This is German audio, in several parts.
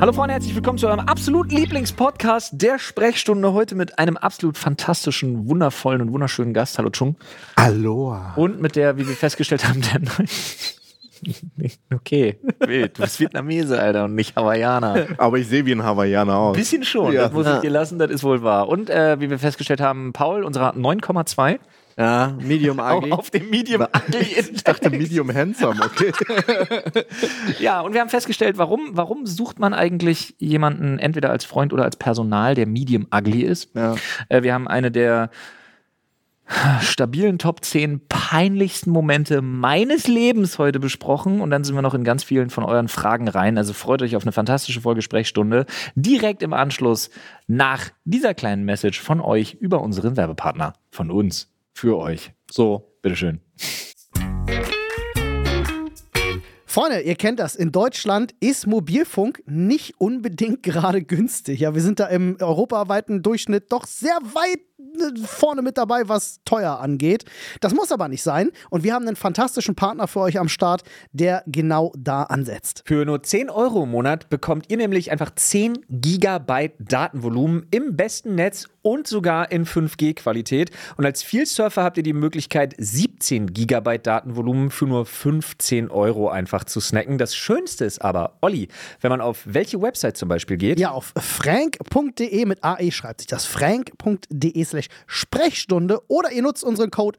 Hallo Freunde, herzlich willkommen zu eurem absoluten Lieblingspodcast der Sprechstunde. Heute mit einem absolut fantastischen, wundervollen und wunderschönen Gast. Hallo Chung. Aloha. Und mit der, wie wir festgestellt haben, der neuen. Okay, wild. Du bist Vietnamese, Alter, und nicht Hawaiianer. Aber ich sehe wie ein Hawaiianer aus. Bisschen schon, Ja. das muss ich dir lassen, das ist wohl wahr. Und äh, wie wir festgestellt haben, Paul, unserer 9,2 Ja, Medium Ugly. auf dem Medium Ugly Ich dachte Medium Handsome, okay. Ja, und wir haben festgestellt, warum, warum sucht man eigentlich jemanden entweder als Freund oder als Personal, der medium ugly ist? Ja. Äh, wir haben eine der stabilen Top 10 peinlichsten Momente meines Lebens heute besprochen und dann sind wir noch in ganz vielen von euren Fragen rein. Also freut euch auf eine fantastische Folgesprechstunde direkt im Anschluss nach dieser kleinen Message von euch über unseren Werbepartner. Von uns. Für euch. So, bitteschön. Freunde, ihr kennt das. In Deutschland ist Mobilfunk nicht unbedingt gerade günstig. Ja, wir sind da im europaweiten Durchschnitt doch sehr weit äh, vorne mit dabei, was teuer angeht. Das muss aber nicht sein. Und wir haben einen fantastischen Partner für euch am Start, der genau da ansetzt. Für nur 10 Euro im Monat bekommt ihr nämlich einfach 10 Gigabyte Datenvolumen im besten Netz und sogar in 5G-Qualität. Und als Vielsurfer habt ihr die Möglichkeit, 17 Gigabyte Datenvolumen für nur 15 Euro einfach zu snacken. Das Schönste ist aber, Olli, wenn man auf welche Website zum Beispiel geht, Ja, auf frank.de mit AE schreibt sich das. frank.de slash Sprechstunde oder ihr nutzt unseren Code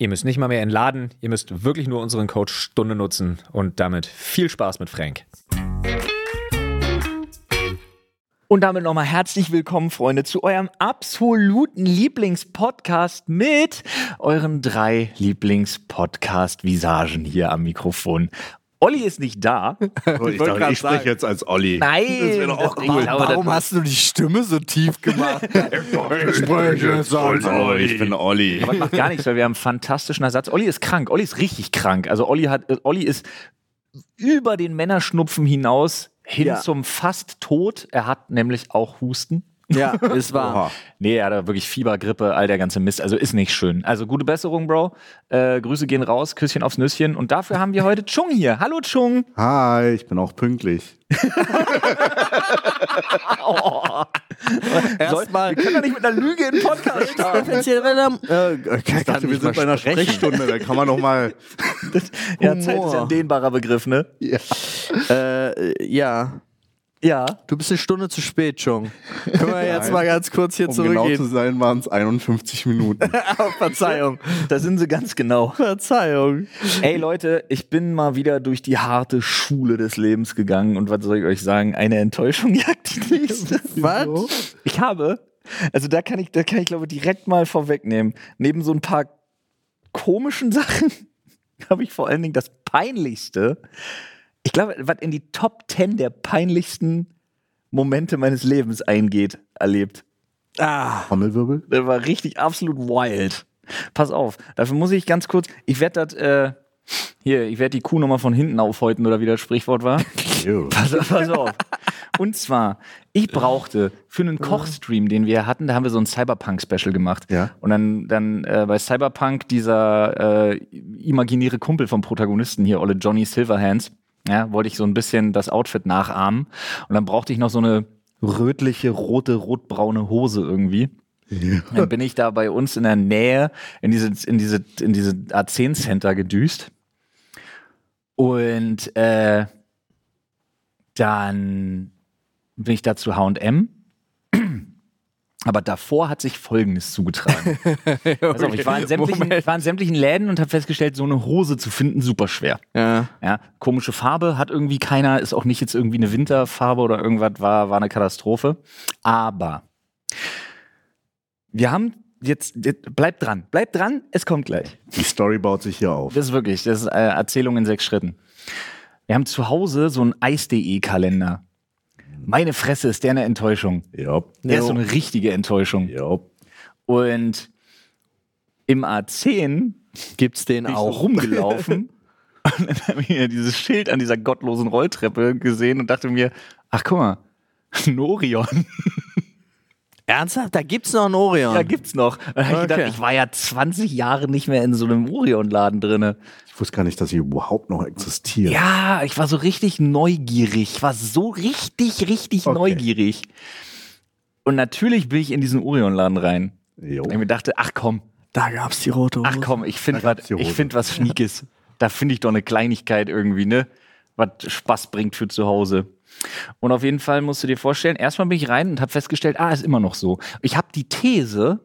Ihr müsst nicht mal mehr entladen, ihr müsst wirklich nur unseren Code Stunde nutzen und damit viel Spaß mit Frank. Und damit nochmal herzlich willkommen, Freunde, zu eurem absoluten Lieblingspodcast mit euren drei Lieblingspodcast-Visagen hier am Mikrofon. Olli ist nicht da. Ich, dachte, grad ich spreche jetzt als Olli. Nein, Das wäre doch auch cool. ich glaube, Warum das- hast du die Stimme so tief gemacht? Ich spreche jetzt als Olli. Ich bin Olli. Aber das macht gar nichts, weil wir haben einen fantastischen Ersatz. Olli ist krank. Olli ist richtig krank. Also Olli hat, Olli ist über den Männerschnupfen hinaus hin Ja. zum fast Tod. Er hat nämlich auch Husten. Ja, ist wahr. Oha. Nee, er hat da wirklich Fieber, Grippe, all der ganze Mist. Also ist nicht schön. Also gute Besserung, Bro. Äh, Grüße gehen raus, Küsschen aufs Nüsschen. Und dafür haben wir heute Chung hier. Hallo Chung. Hi, ich bin auch pünktlich. Erstmal. Wir können doch nicht mit einer Lüge in Podcast starten. Äh, Ich dachte, wir sind bei einer Sprechstunde, da kann man noch mal. Ja, Zeit ist ja ein dehnbarer Begriff, ne? äh, ja, Ja. du bist eine Stunde zu spät, Chung. Können wir jetzt mal ganz kurz hier Um genau zu zurückgehen? sein, waren es 51 Minuten. Oh, Verzeihung. Da sind sie ganz genau. Verzeihung. Ey Leute, ich bin mal wieder durch die harte Schule des Lebens gegangen und was soll ich euch sagen? Eine Enttäuschung jagt die nächste. Was? Ich habe, also da kann ich, da kann ich glaube direkt mal vorwegnehmen. Neben so ein paar komischen Sachen habe ich vor allen Dingen das Peinlichste. Ich glaube, was in die Top 10 der peinlichsten Momente meines Lebens eingeht, erlebt. Ah. Trommelwirbel? Der war richtig absolut wild. Pass auf, dafür muss ich ganz kurz, ich werde das, äh, hier, ich werde die Kuh nochmal von hinten aufhäuten oder wie das Sprichwort war. Pass, pass auf. Und zwar, ich brauchte für einen Kochstream, den wir hatten, da haben wir so ein Cyberpunk-Special gemacht. Ja. Und dann, dann äh, bei Cyberpunk dieser äh, imaginäre Kumpel vom Protagonisten hier, Olle Johnny Silverhands, ja, wollte ich so ein bisschen das Outfit nachahmen. Und dann brauchte ich noch so eine rötliche, rote, rotbraune Hose irgendwie. Dann bin ich da bei uns in der Nähe in diese, in diese, in diese A10 Center gedüst. Und äh, dann bin ich da zu HM. Aber davor hat sich Folgendes zugetragen. Pass auf, ich, war in war in sämtlichen Läden und habe festgestellt, so eine Hose zu finden, super schwer. Ja. Ja, komische Farbe hat irgendwie keiner, ist auch nicht jetzt irgendwie eine Winterfarbe oder irgendwas, war, war eine Katastrophe. Aber wir haben jetzt, jetzt bleibt dran, bleibt dran, es kommt gleich. Die Story baut sich hier auf. Das ist wirklich, das ist äh, Erzählung in sechs Schritten. Wir haben zu Hause so einen Eis.de-Kalender. Meine Fresse ist der eine Enttäuschung. Ja. Der ist so eine richtige Enttäuschung. Ja. Und im A10 Gibt's den bin ich so auch. rumgelaufen und dann habe ich mir dieses Schild an dieser gottlosen Rolltreppe gesehen und dachte mir, ach guck mal, ein Orion. Ernsthaft? Da gibt's noch einen Orion. Da gibt's noch. Und dann hab ich gedacht, ich war ja 20 Jahre nicht mehr in so einem Orion-Laden drinne. Ich wusste gar nicht, dass sie überhaupt noch existieren. Ja, ich war so richtig neugierig. Ich war so richtig, richtig Okay. neugierig. Und natürlich bin ich in diesen Orion-Laden rein. Jo. Und ich mir dachte, ach komm, Da gab's die rote Hose. ach komm, ich finde Da was, ich find was Schniekes. Da finde ich doch eine Kleinigkeit irgendwie, ne? Was Spaß bringt für zu Hause. Und auf jeden Fall musst du dir vorstellen, erstmal bin ich rein und habe festgestellt, ah, ist immer noch so. Ich habe die These,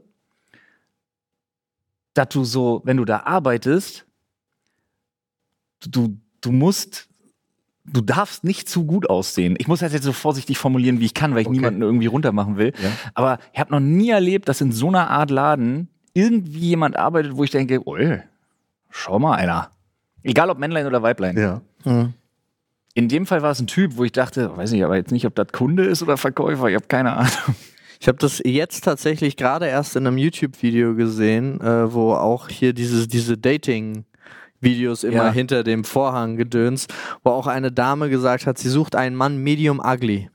dass du so, wenn du da arbeitest, du, du musst, du darfst nicht zu gut aussehen. Ich muss das jetzt so vorsichtig formulieren, wie ich kann, weil ich Okay. niemanden irgendwie runtermachen will. Ja. Aber ich habe noch nie erlebt, dass in so einer Art Laden irgendwie jemand arbeitet, wo ich denke, ui, schau mal einer. Egal ob Männlein oder Weiblein. Ja. Hm. In dem Fall war es ein Typ, wo ich dachte, weiß nicht, aber jetzt nicht, ob das Kunde ist oder Verkäufer, ich habe keine Ahnung. Ich habe das jetzt tatsächlich gerade erst in einem YouTube-Video gesehen, äh, wo auch hier dieses, diese Dating-Videos immer Ja. hinter dem Vorhang gedöns, wo auch eine Dame gesagt hat, sie sucht einen Mann medium ugly.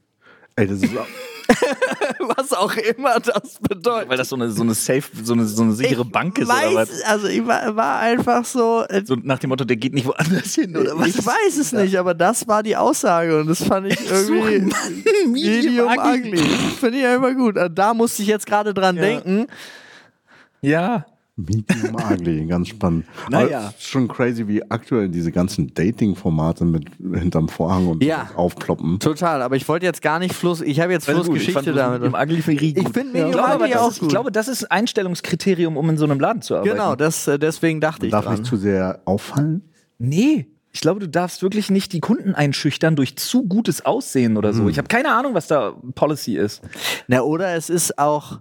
Ey, das ist auch, Was auch immer das bedeutet. Weil das so eine, so eine safe, so eine, so eine sichere Bank ist weiß, oder was? Also ich war, war einfach so. Äh, So nach dem Motto, der geht nicht woanders hin oder was? ich weiß es nicht, aber das war die Aussage und das fand ich irgendwie medium ugly. Finde ich ja immer gut. Also Da musste ich jetzt gerade dran denken. Ja. Medium ugly, ganz spannend. Naja. Aber es ist schon crazy, wie aktuell diese ganzen Dating-Formate mit hinterm Vorhang und Ja. aufploppen. Total, aber ich wollte jetzt gar nicht Fluss. Ich habe jetzt Also gut, Flussgeschichte damit. Im Ugly finde ich Ich gut. finde ich Medium glaube, aber Ugly das auch ist, ich gut. glaube, das ist ein Einstellungskriterium, um in so einem Laden zu arbeiten. Genau, das, äh, deswegen dachte ich Darf dran. nicht zu sehr auffallen. Nee. Ich glaube, du darfst wirklich nicht die Kunden einschüchtern durch zu gutes Aussehen oder so. Ich habe keine Ahnung, was da Policy ist. Na, oder es ist auch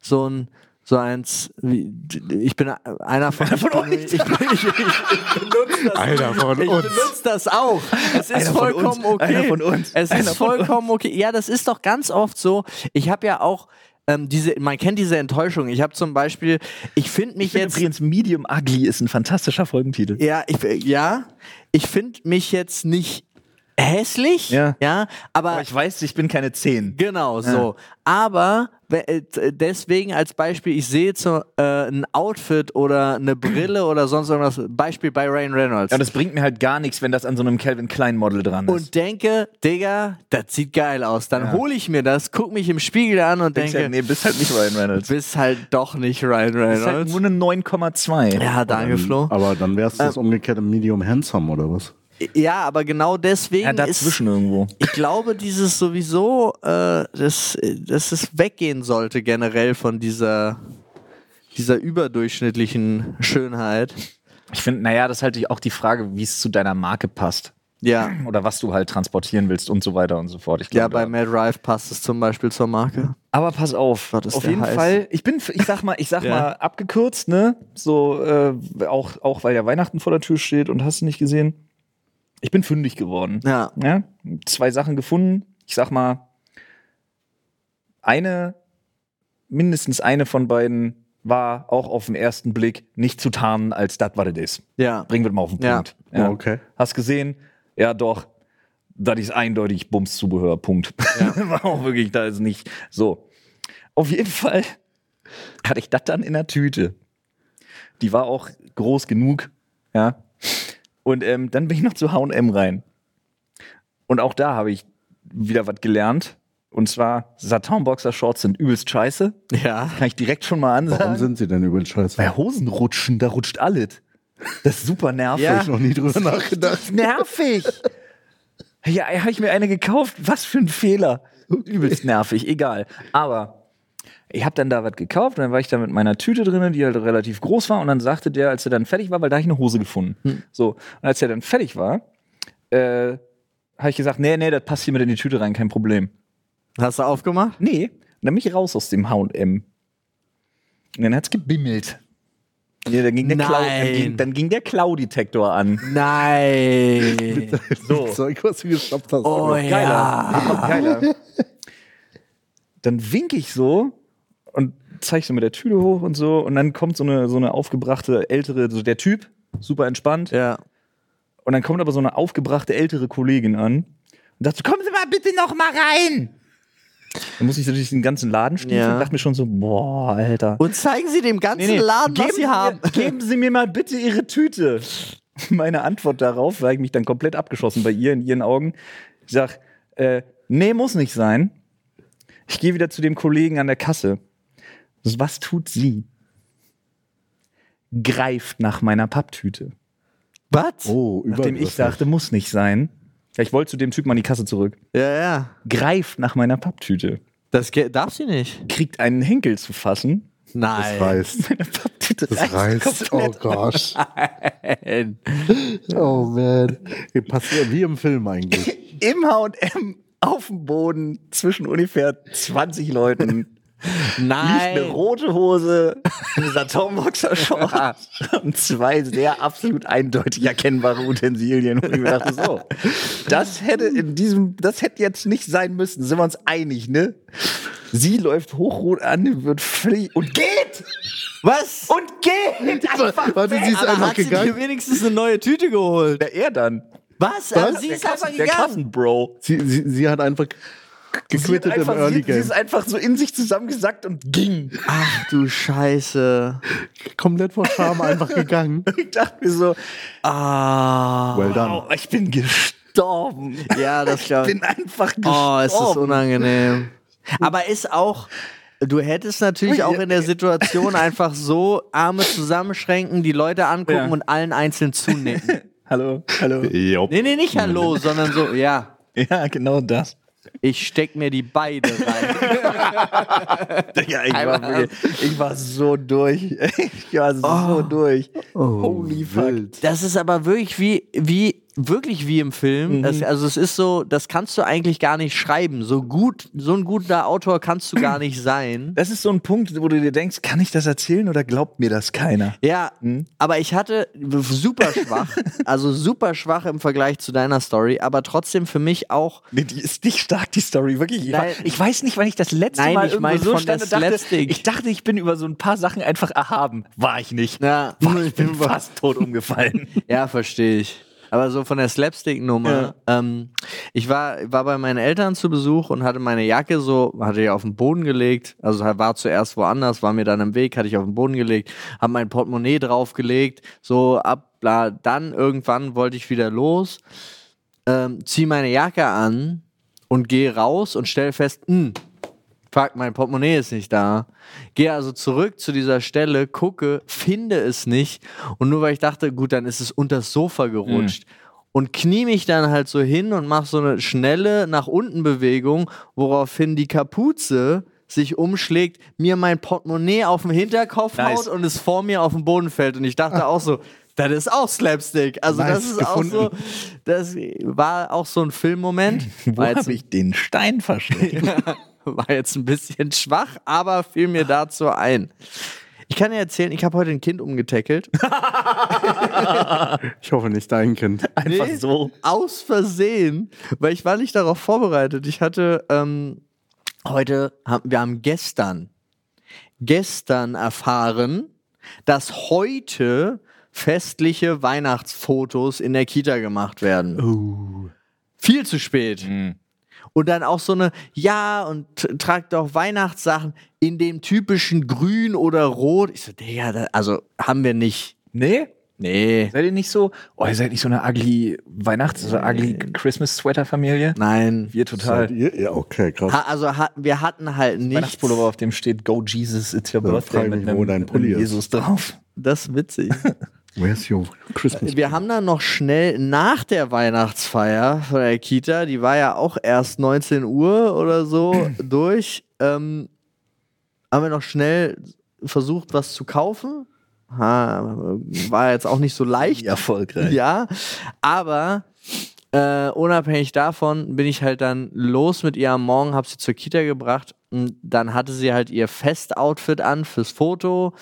so ein so eins, wie, ich bin einer von, Einer von ich, euch. ich, ich, ich, ich benutze das, Einer von ich uns. benutze das auch. Es ist Einer von vollkommen uns. okay. Einer von uns. Es Einer ist von vollkommen okay. Ja, das ist doch ganz oft so. Ich habe ja auch ähm, diese, man kennt diese Enttäuschung. Ich habe zum Beispiel, ich finde mich Ich jetzt übrigens Medium Ugly ist ein fantastischer Folgentitel. Ja, ich, ja, ich finde mich jetzt nicht hässlich, Ja. ja aber, Aber ich weiß, ich bin keine 10. genau so. Aber äh, deswegen als Beispiel, ich sehe so, äh, ein Outfit oder eine Brille oder sonst irgendwas, Beispiel bei Ryan Reynolds. Ja, das bringt mir halt gar nichts, wenn das an so einem Calvin Klein Model dran ist. und denke, Digga, das sieht geil aus. Dann Ja. hole ich mir das, guck mich im Spiegel an und denke, halt, nee, bist halt nicht Ryan Reynolds. bist halt doch nicht Ryan Das ist halt Reynolds. nur eine 9,2. ja, danke, Flo. Aber dann wär's das umgekehrte Medium Handsome oder was? Ja, aber genau deswegen Ja, ist dazwischen irgendwo. Ich glaube, dieses sowieso, äh, dass, dass es weggehen sollte generell von dieser, dieser überdurchschnittlichen Schönheit. Ich finde, naja, das ist halt auch die Frage, wie es zu deiner Marke passt. Ja. Oder was du halt transportieren willst und so weiter und so fort. Ich Ja, bei Mad Rife passt es zum Beispiel zur Marke. Aber pass auf, Was ist auf jeden heiß? Fall. Ich bin, ich sag mal, ich sag Ja. mal abgekürzt, ne? So äh, auch, auch weil ja Weihnachten vor der Tür steht und hast du nicht gesehen. Ich bin fündig geworden. Ja. Ja? Zwei Sachen gefunden. Ich sag mal, eine, mindestens eine von beiden war auch auf den ersten Blick nicht zu tarnen als das, was es ist. Ja. Bringen wir mal auf den Ja. Punkt. Oh, okay. Hast gesehen? Ja, doch. Das ist eindeutig Bumszubehör. Punkt. War auch wirklich, da ist nicht so. Auf jeden Fall hatte ich das dann in der Tüte. Die war auch groß genug, ja. Und ähm, dann bin ich noch zu H&M rein. Und auch da habe ich wieder was gelernt. Und zwar, Satin-Boxer-Shorts sind übelst scheiße. Ja. Kann ich direkt schon mal Warum ansagen. sind sie denn übel scheiße? Bei Hosen rutschen, da rutscht alles. Das ist super nervig. Ja. Hab ich noch nie drüber nachgedacht. nervig. Ja, habe ich mir eine gekauft. Was für ein Fehler. Übelst nervig, egal. Aber ich habe dann da was gekauft und dann war ich da mit meiner Tüte drin, die halt relativ groß war. Und dann sagte der, als er dann fertig war, weil da habe ich eine Hose gefunden. So, und als er dann fertig war, äh, habe ich gesagt, nee, nee, das passt hier mit in die Tüte rein, kein Problem. Hast du aufgemacht? Nee, dann bin ich raus aus dem H&M. Und dann hat's gebimmelt. Ja, dann ging der, Cloud, dann ging, dann ging der Cloud-Detektor an. Nein. So. Zeug, was du gestoppt hast. Oh Geiler. ja. Geiler. dann winke ich so und zeige so mit der Tüte hoch und so. Und dann kommt so eine, so eine aufgebrachte ältere, so der Typ, super entspannt. Ja. Und dann kommt aber so eine aufgebrachte ältere Kollegin an und sagt so, kommen Sie mal bitte noch mal rein. Dann muss ich so durch den ganzen Laden stiefeln Ja. und dachte mir schon so, boah, Alter. Und zeigen Sie dem ganzen Laden, was Sie mir, haben. Geben Sie mir mal bitte Ihre Tüte. Meine Antwort darauf, weil ich mich dann komplett abgeschossen bei ihr in ihren Augen. Ich sag, äh, nee, muss nicht sein. Ich gehe wieder zu dem Kollegen an der Kasse. Was tut sie? Greift nach meiner Papptüte. Was? Oh, Nachdem ich sagte, muss nicht sein. Ja, ich wollte zu dem Typen an die Kasse zurück. Ja, ja. Greift nach meiner Papptüte. Das ge- darf sie nicht. Kriegt einen Henkel zu fassen. Nein. Das reißt. Meine Papptüte Das reißt. Oh komplett. Gott. Oh man. Hier Passiert wie im Film eigentlich. Im H&M auf dem Boden zwischen ungefähr 20 Leuten liegt eine Nein. rote Hose, eine Satomboxer-Short und zwei sehr absolut eindeutig erkennbare Utensilien. Und ich mir dachte so, das hätte in diesem, das hätte jetzt nicht sein müssen. Sind wir uns einig, ne? Sie läuft hochrot an, wird völlig und geht Was? und geht einfach. Warte, sie ist Aber einfach hat sie dir gegangen. wenigstens eine neue Tüte geholt? Der er dann. Was? Also sie Der ist einfach Kassen, der gegangen. Kassenbro. Sie, sie, sie hat einfach gequittet im einfach, Early sie, sie Game. ist einfach so in sich zusammengesackt und ging. Ach du Scheiße. Komplett vor Scham einfach gegangen. Ich dachte mir so, Ah. Well done. ich bin gestorben. Ja, das Ich glaube bin einfach gestorben. Oh, es ist unangenehm. Aber ist auch, du hättest natürlich auch in der Situation einfach so Arme zusammenschränken, die Leute angucken Ja. und allen einzeln zunicken. Hallo, hallo. Jo. Nee, nee, nicht Hallo, sondern so, ja, Ja, genau das. ich steck mir die beide rein. Ja, ich, war wirklich, ich war so durch. Ich war so durch. Holy fuck. Wild. Das ist aber wirklich wie, wie, wirklich wie im Film. Das, also es ist so, das kannst du eigentlich gar nicht schreiben. So gut, so ein guter Autor kannst du gar nicht sein. Das ist so ein Punkt, wo du dir denkst, kann ich das erzählen oder glaubt mir das keiner? Ja, aber ich hatte super schwach, also super schwach im Vergleich zu deiner Story, aber trotzdem für mich auch Nee, die ist nicht stark, die Story, wirklich. Ich, war, Nein. ich weiß nicht, wann ich das letzte Nein, Mal ich mein so stand und dachte, ich dachte, ich bin über so ein paar Sachen einfach erhaben. War ich nicht. Ja, Boah, ich bin fast tot umgefallen. ja verstehe ich. Aber so von der Slapstick-Nummer. Ähm, ich war, war bei meinen Eltern zu Besuch und hatte meine Jacke so, hatte ich auf den Boden gelegt. Also war zuerst woanders, war mir dann im Weg, hatte ich auf den Boden gelegt, habe mein Portemonnaie draufgelegt, so ab, bla. Dann irgendwann wollte ich wieder los, ähm, zieh meine Jacke an und gehe raus und stelle fest, hm, fuck, mein Portemonnaie ist nicht da. Gehe also zurück zu dieser Stelle, gucke, finde es nicht. Und nur weil ich dachte, gut, dann ist es unters Sofa gerutscht. Und knie mich dann halt so hin und mache so eine schnelle nach unten Bewegung, woraufhin die Kapuze sich umschlägt, mir mein Portemonnaie auf den Hinterkopf Nice. haut und es vor mir auf den Boden fällt. Und ich dachte auch so, das ist auch Slapstick. Also das Nice ist auch so, gefunden. das war auch so ein Filmmoment. Wo habe ich den Stein versteckt? war jetzt ein bisschen schwach, aber fiel mir dazu ein. Ich kann dir erzählen, ich habe heute ein Kind umgetackelt. Ich hoffe nicht dein Kind. Einfach Nee. so. Aus Versehen, weil ich war nicht darauf vorbereitet. Ich hatte ähm, heute, haben, wir haben gestern, gestern erfahren, dass heute festliche Weihnachtsfotos in der Kita gemacht werden. Viel zu spät. Und dann auch so eine, ja, und tragt doch Weihnachtssachen in dem typischen Grün oder Rot. Ich so, Digga, also haben wir nicht. Nee? Nee. Seid ihr nicht so? Oh, ihr seid nicht so eine ugly Weihnachts-, so ugly Christmas-Sweater-Familie? Nein. Wir total. Seid ihr? Ja, okay, krass. Ha, also ha, wir hatten halt nicht. Weihnachtspullover, auf dem steht Go Jesus, it's your Ja, birthday frag mit mich, einem, wo dein mit Pulli einem ist. Jesus drauf. Das ist witzig. Where's your Christmas? wir haben dann noch schnell nach der Weihnachtsfeier von der Kita, die war ja auch erst 19 Uhr oder so durch, ähm, haben wir noch schnell versucht, was zu kaufen. Ha, war jetzt auch nicht so leicht. Erfolgreich. Ja, aber äh, unabhängig davon bin ich halt dann los mit ihr am Morgen, habe sie zur Kita gebracht und dann hatte sie halt ihr Festoutfit an fürs Foto.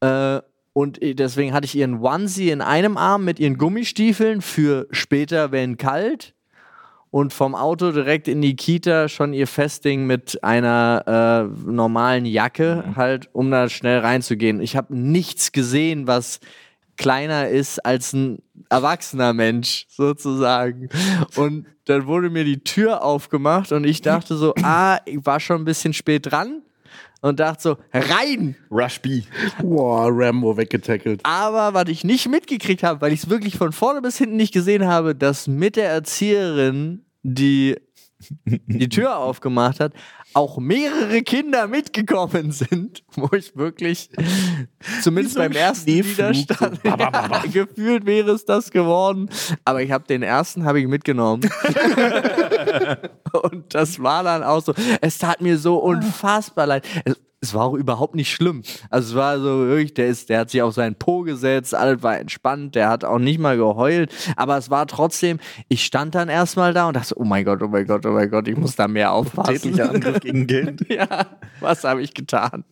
Äh, und deswegen hatte ich ihren Onesie in einem Arm mit ihren Gummistiefeln für später, wenn kalt. und vom Auto direkt in die Kita schon ihr Festing mit einer äh, normalen Jacke, halt, um da schnell reinzugehen. Ich habe nichts gesehen, was kleiner ist als ein erwachsener Mensch, sozusagen. Und dann wurde mir die Tür aufgemacht und ich dachte so, ah, ich war schon ein bisschen spät dran und dachte so, rein! Rush B. Boah, Rambo weggetackelt. Aber was ich nicht mitgekriegt habe, weil ich es wirklich von vorne bis hinten nicht gesehen habe, dass mit der Erzieherin, die die Tür aufgemacht hat, auch mehrere Kinder mitgekommen sind, wo ich wirklich, zumindest so beim ersten Widerstand, ja, gefühlt wäre es das geworden. Aber ich habe den ersten habe ich mitgenommen. Und das war dann auch so, es tat mir so unfassbar leid. Es, es war auch überhaupt nicht schlimm. Also es war so wirklich, der ist, der hat sich auf seinen Po gesetzt, alles war entspannt, der hat auch nicht mal geheult, aber es war trotzdem, ich stand dann erstmal da und dachte, oh mein Gott, oh mein Gott, oh mein Gott, ich muss da mehr aufpassen. Tätlicher Angriff gegen Geld. ja, was habe ich getan?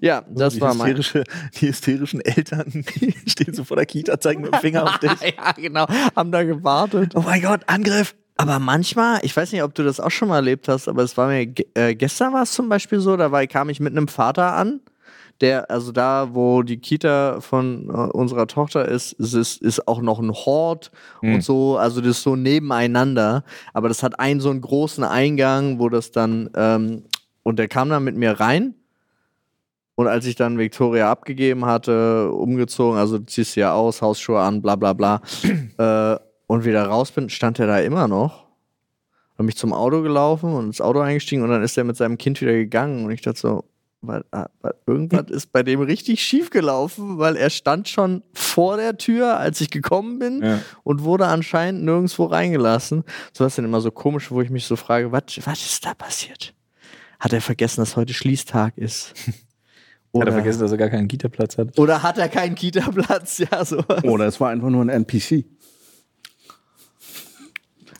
Ja, das die war mein. Die hysterischen Eltern die stehen so vor der Kita, zeigen mit dem Finger auf dich. ja, genau, haben da gewartet. Oh mein Gott, Angriff! Aber manchmal, ich weiß nicht, ob du das auch schon mal erlebt hast, aber es war mir, äh, gestern war es zum Beispiel so, da war, kam ich mit einem Vater an, der, also da, wo die Kita von äh, unserer Tochter ist, ist, ist, ist auch noch ein Hort und so, also das ist so nebeneinander, aber das hat einen so einen großen Eingang, wo das dann, ähm, und der kam dann mit mir rein. Und als ich dann Victoria abgegeben hatte, umgezogen, also du ziehst sie ja aus, Hausschuhe an, bla bla bla, äh, und wieder raus bin, stand er da immer noch. Hab mich zum Auto gelaufen und ins Auto eingestiegen und dann ist er mit seinem Kind wieder gegangen und ich dachte so, weil, ah, weil irgendwas ist bei dem richtig schief gelaufen, weil er stand schon vor der Tür, als ich gekommen bin Ja. und wurde anscheinend nirgendwo reingelassen. So was dann immer so komisch, wo ich mich so frage, was was ist da passiert? Hat er vergessen, dass heute Schließtag ist? Hat er vergessen, dass er gar keinen Kita-Platz hat? oder hat er keinen Kita-Platz? Ja, so. Oder es war einfach nur ein NPC.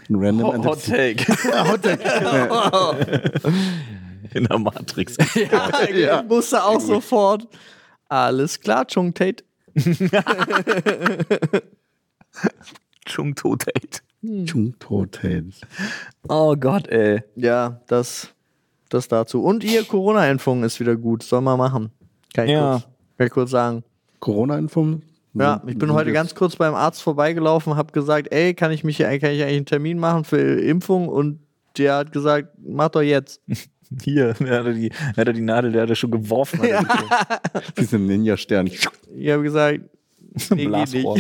Ein random Hot NPC. Take. In der Matrix. Ja, ja. musste auch sofort. Alles klar, Chung Tate. Chung To Tate. Chung Totales. Oh Gott, ey. Ja, das, das dazu. Und ihr Corona-Impfung ist wieder gut. Soll man machen. Kann ich, Ja. kurz, kann ich kurz sagen. Corona-Impfung? Ja, ich bin heute ganz kurz beim Arzt vorbeigelaufen, habe gesagt, ey, kann ich mich kann ich eigentlich einen Termin machen für Impfung? Und der hat gesagt, mach doch jetzt. Hier, der hatte die, der hatte die Nadel, der hatte schon geworfen. Ja. Diese Ninja-Stern. Ich habe gesagt, nee, Blasrohr.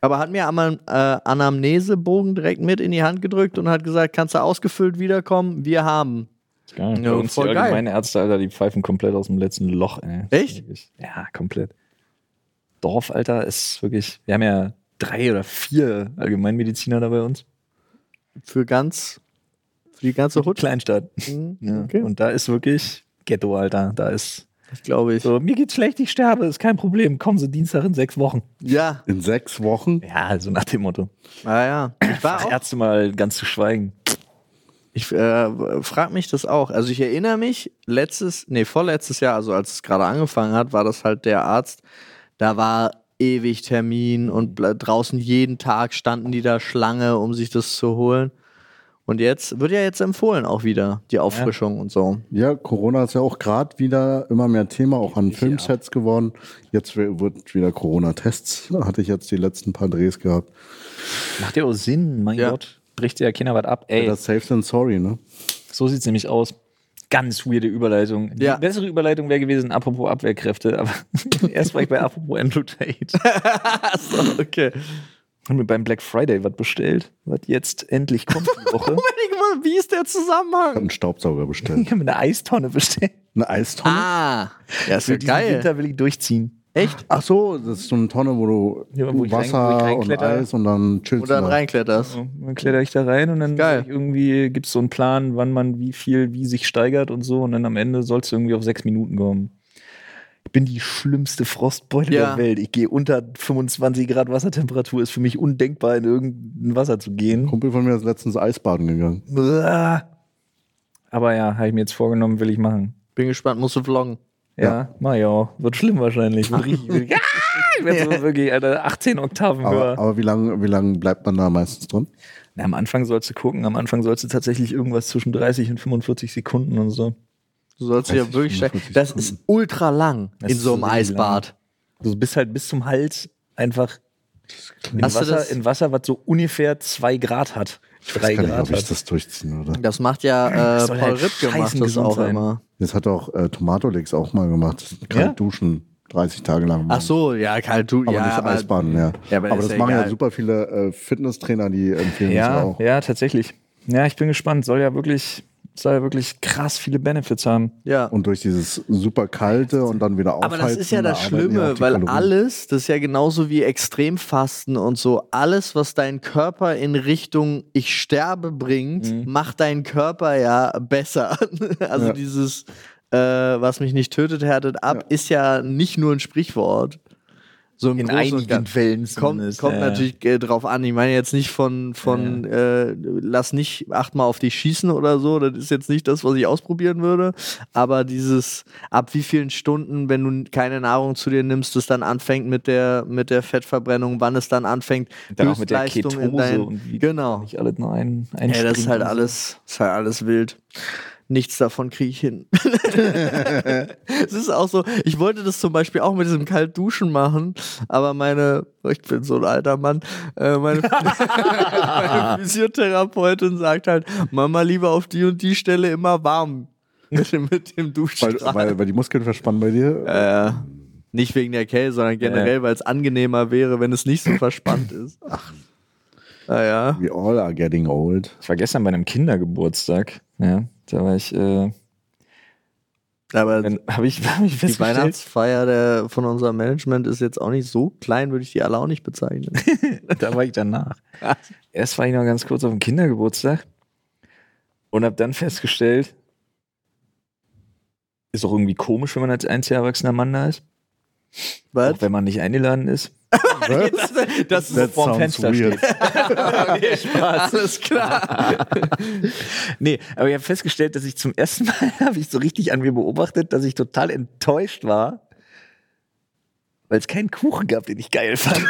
Aber hat mir einmal äh, Anamnesebogen direkt mit in die Hand gedrückt und hat gesagt, kannst du ausgefüllt wiederkommen? Wir haben. Geil. Ja, voll die geil. allgemeine Ärzte, Alter, die pfeifen komplett aus dem letzten Loch, ey. Echt? Ja, komplett. Dorf, Alter, ist wirklich. Wir haben ja drei oder vier Allgemeinmediziner da bei uns. Für ganz, für die ganze Hut. Kleinstadt. Mhm, Ja. Okay. Und da ist wirklich Ghetto, Alter. Da ist Das glaube ich. so, mir geht's schlecht, ich sterbe, ist kein Problem. Kommen Sie Dienstag in sechs Wochen. Ja, In sechs Wochen? Ja, also nach dem Motto. ah, ja. Ich war Ärzte mal ganz zu schweigen. ich äh, frage mich das auch. Also ich erinnere mich, letztes, nee, vorletztes Jahr, also als es gerade angefangen hat, war das halt der Arzt, da war ewig Termin und draußen jeden Tag standen die da Schlange, um sich das zu holen. Und jetzt wird ja jetzt empfohlen auch wieder, die Auffrischung und so. Ja, Corona ist ja auch gerade wieder immer mehr Thema, auch an Filmsets geworden. Jetzt wird wieder Corona-Tests. Hatte ich jetzt die letzten paar Drehs gehabt. Macht ja auch Sinn, mein Ja. Gott. Bricht ja keiner was ab. Ey, Das Safe than Sorry, ne? so sieht's nämlich aus. Ganz weirde Überleitung. Die Ja. bessere Überleitung wäre gewesen, apropos Abwehrkräfte, aber erst war ich bei apropos Andrew Tate. Achso, okay. Haben mir beim Black Friday was bestellt, was jetzt endlich kommt die Woche. Wie ist der Hab Zusammenhang? einen Staubsauger bestellt. Ich habe mir eine Eistonne bestellt. Eine Eistonne? Ah, ja, ist ja geil. Winter will ich durchziehen. Echt? Ach so, das ist so eine Tonne, wo du Ja, wo ich rein- wo Wasser und reinkletter. Eis und dann chillst Oder du dann da. reinkletterst. So, dann kletter ich da rein und dann Geil. irgendwie gibt es so einen Plan, wann man wie viel, wie sich steigert und so. Und dann am Ende soll es irgendwie auf sechs Minuten kommen. Ich bin die schlimmste Frostbeule Ja. der Welt. Ich gehe unter 25 Grad Wassertemperatur. Ist für mich undenkbar, in irgendein Wasser zu Ein gehen. Kumpel von mir ist letztens Eisbaden gegangen. Aber ja, habe ich mir jetzt vorgenommen, will ich machen. Bin gespannt, musst du vloggen. Ja, ja, wird schlimm wahrscheinlich. Wird richtig, ah, ich werde so wirklich Alter, 18 Oktaven Aber, höher. aber wie lange wie lang bleibt man da meistens drin? Na, am Anfang sollst du gucken, am Anfang sollst du tatsächlich irgendwas zwischen 30 und 45 Sekunden und so. Du sollst ja 30, wirklich. 45 Das ist ultra lang Das in so einem Eisbad. Du bist halt bis zum Hals einfach in Wasser, in Wasser, was so ungefähr 2 Grad hat. Ich 3 weiß gar nicht, ob ich das durchziehen würde. Das macht ja äh, Paul halt Ripke macht scheißen das auch sein. immer. Das hat auch äh, Tomatolix auch mal gemacht. Kalt Ja? duschen, 30 Tage lang. Ach so, ja, kalt du, Aber ja, nicht aber, Eisbaden, ja. Ja, aber aber das ja machen ja egal. super viele äh, Fitnesstrainer, die empfehlen Ja, das auch. ja, tatsächlich. Ja, ich bin gespannt. Soll ja wirklich, soll ja wirklich krass viele Benefits haben. ja. Und durch dieses super kalte und dann wieder aufheizen. Aber das ist ja da das ja Schlimme, weil Kalorien. alles, das ist ja genauso wie Extremfasten und so, alles, was deinen Körper in Richtung ich sterbe bringt, macht deinen Körper ja besser. also Ja. dieses, äh, was mich nicht tötet, härtet ab, ist ja nicht nur ein Sprichwort. So im In Großen und einigen Ganzen. Fällen Kommt, kommt ja. natürlich äh, drauf an. Ich meine jetzt nicht von, von äh, lass nicht achtmal auf dich schießen oder so. Das ist jetzt nicht das, was ich ausprobieren würde. Aber dieses, ab wie vielen Stunden, wenn du keine Nahrung zu dir nimmst, es dann anfängt mit der, mit der Fettverbrennung, wann es dann anfängt, Dann auch mit der Ketose dein- und wie Genau. nicht alles nur ein, Ja, das ist halt und alles, ist halt alles wild. Nichts davon kriege ich hin. es ist auch so, ich wollte das zum Beispiel auch mit diesem Kaltduschen machen, aber meine, ich bin so ein alter Mann, äh, meine, meine Physiotherapeutin sagt halt, Mama lieber auf die und die Stelle immer warm mit dem, mit dem Weil, Duschstrahl. weil, weil die Muskeln verspannen bei dir. äh, nicht wegen der Kälte, sondern generell, weil es angenehmer wäre, wenn es nicht so verspannt ist. Ach. Naja. We all are getting old. Ich war gestern bei einem Kindergeburtstag. Ja, da war ich, äh, Aber habe ich, hab ich Die Weihnachtsfeier der, von unserem Management ist jetzt auch nicht so klein, würde ich die alle auch nicht bezeichnen. da war ich danach. Erst war ich noch ganz kurz auf dem Kindergeburtstag und habe dann festgestellt, ist auch irgendwie komisch, wenn man als einziger erwachsener Mann da ist. Was? Auch wenn man nicht eingeladen ist. das ist That vorm Fenster weird. Nee, Spaß. alles klar. Nee, aber ich habe festgestellt, dass ich zum ersten Mal habe ich so richtig an mir beobachtet, dass ich total enttäuscht war, weil es keinen Kuchen gab, den ich geil fand.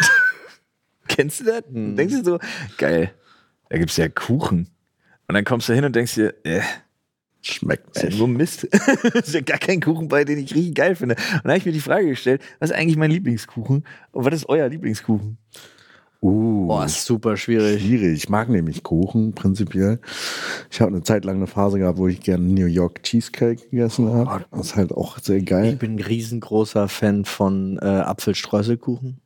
Kennst du das? Hm. Denkst du so, geil, da gibt's ja Kuchen. Und dann kommst du hin und denkst dir, äh, Schmeckt ist ja nicht. nur Mist. ist ja gar kein Kuchen bei, den ich richtig geil finde. Und dann habe ich mir die Frage gestellt, was ist eigentlich mein Lieblingskuchen und was ist euer Lieblingskuchen? Uh, Boah, ist super schwierig. schwierig. Ich mag nämlich Kuchen prinzipiell. Ich habe eine Zeit lang eine Phase gehabt, wo ich gerne New York Cheesecake gegessen habe. Das ist halt auch sehr Ich geil. bin ein riesengroßer Fan von äh, Apfelstreuselkuchen.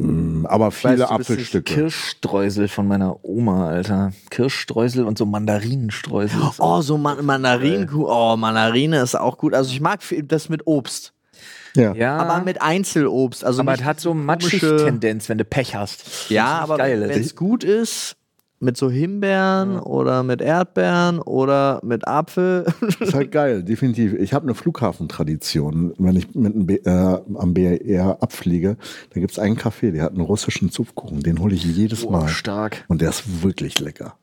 Mm, Aber viele Weißt du, bist Apfelstücke. Kirschstreusel von meiner Oma, Alter. Kirschstreusel und so Mandarinenstreusel. Oh, so Man Mandarinenkuchen. Oh, Mandarine ist auch gut. Also ich mag das mit Obst. Ja. Ja, Aber mit Einzelobst. Also aber es hat so komische- matschig-Tendenz, wenn du Pech hast. Ja, aber wenn es gut ist, mit so Himbeeren oder mit Erdbeeren oder mit Apfel. ist halt geil, definitiv. Ich habe eine Flughafentradition. Wenn ich mit einem B, äh, am BR abfliege, da gibt es einen Café, der hat einen russischen Zupfkuchen. Den hole ich jedes Boah, Mal. stark. Und der ist wirklich lecker.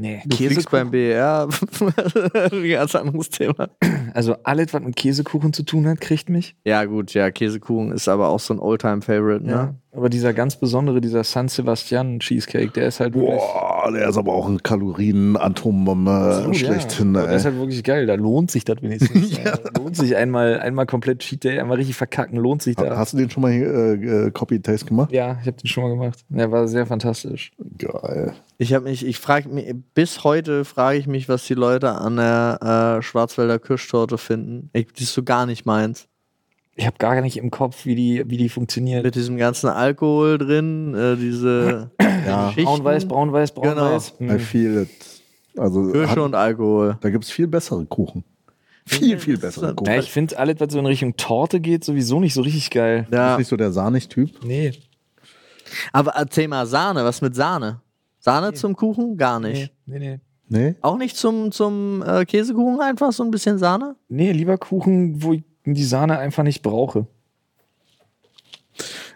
Nee, Du fliegst beim BR. ein ganz anderes Thema. Also alles, was mit Käsekuchen zu tun hat, kriegt mich. Ja, gut, ja, Käsekuchen ist aber auch so ein Oldtime-Favorite, ne? Aber dieser ganz besondere, dieser San Sebastian Cheesecake, der ist halt wirklich. Boah, der ist aber auch eine Kalorien-Atombombe Absolut, schlechthin. ja. Das ist halt wirklich geil. Da lohnt sich das wenigstens. ja. Lohnt sich einmal, einmal komplett Cheat Day, einmal richtig verkacken, lohnt sich da. Hast du den schon mal äh, äh, Copy-Taste gemacht? Ja, ich habe den schon mal gemacht. Der war sehr fantastisch. Geil. Ich habe mich, ich frage mich, bis heute frage ich mich, was die Leute an der äh, Schwarzwälder Kirschtorte finden. Ich, die ist so gar nicht meins. Ich habe gar nicht im Kopf, wie die, wie die funktioniert. Mit diesem ganzen Alkohol drin, äh, diese Ja. Schichten. Braun-Weiß, braun-weiß, braun-weiß. I Hm. feel it. Also Kirsche hat, und Alkohol. da gibt es viel bessere Kuchen. Viel, viel bessere Kuchen. Ja, ich finde alles, was so in Richtung Torte geht, sowieso nicht so richtig geil. Du Ja. bist nicht so der Sahnig-Typ. Nee. Aber erzähl mal Sahne, was mit Sahne? Sahne zum Kuchen? Gar nicht. Nee, nee. Nee? Auch nicht zum, zum äh, Käsekuchen einfach so ein bisschen Sahne? Nee, lieber Kuchen, wo ich die Sahne einfach nicht brauche.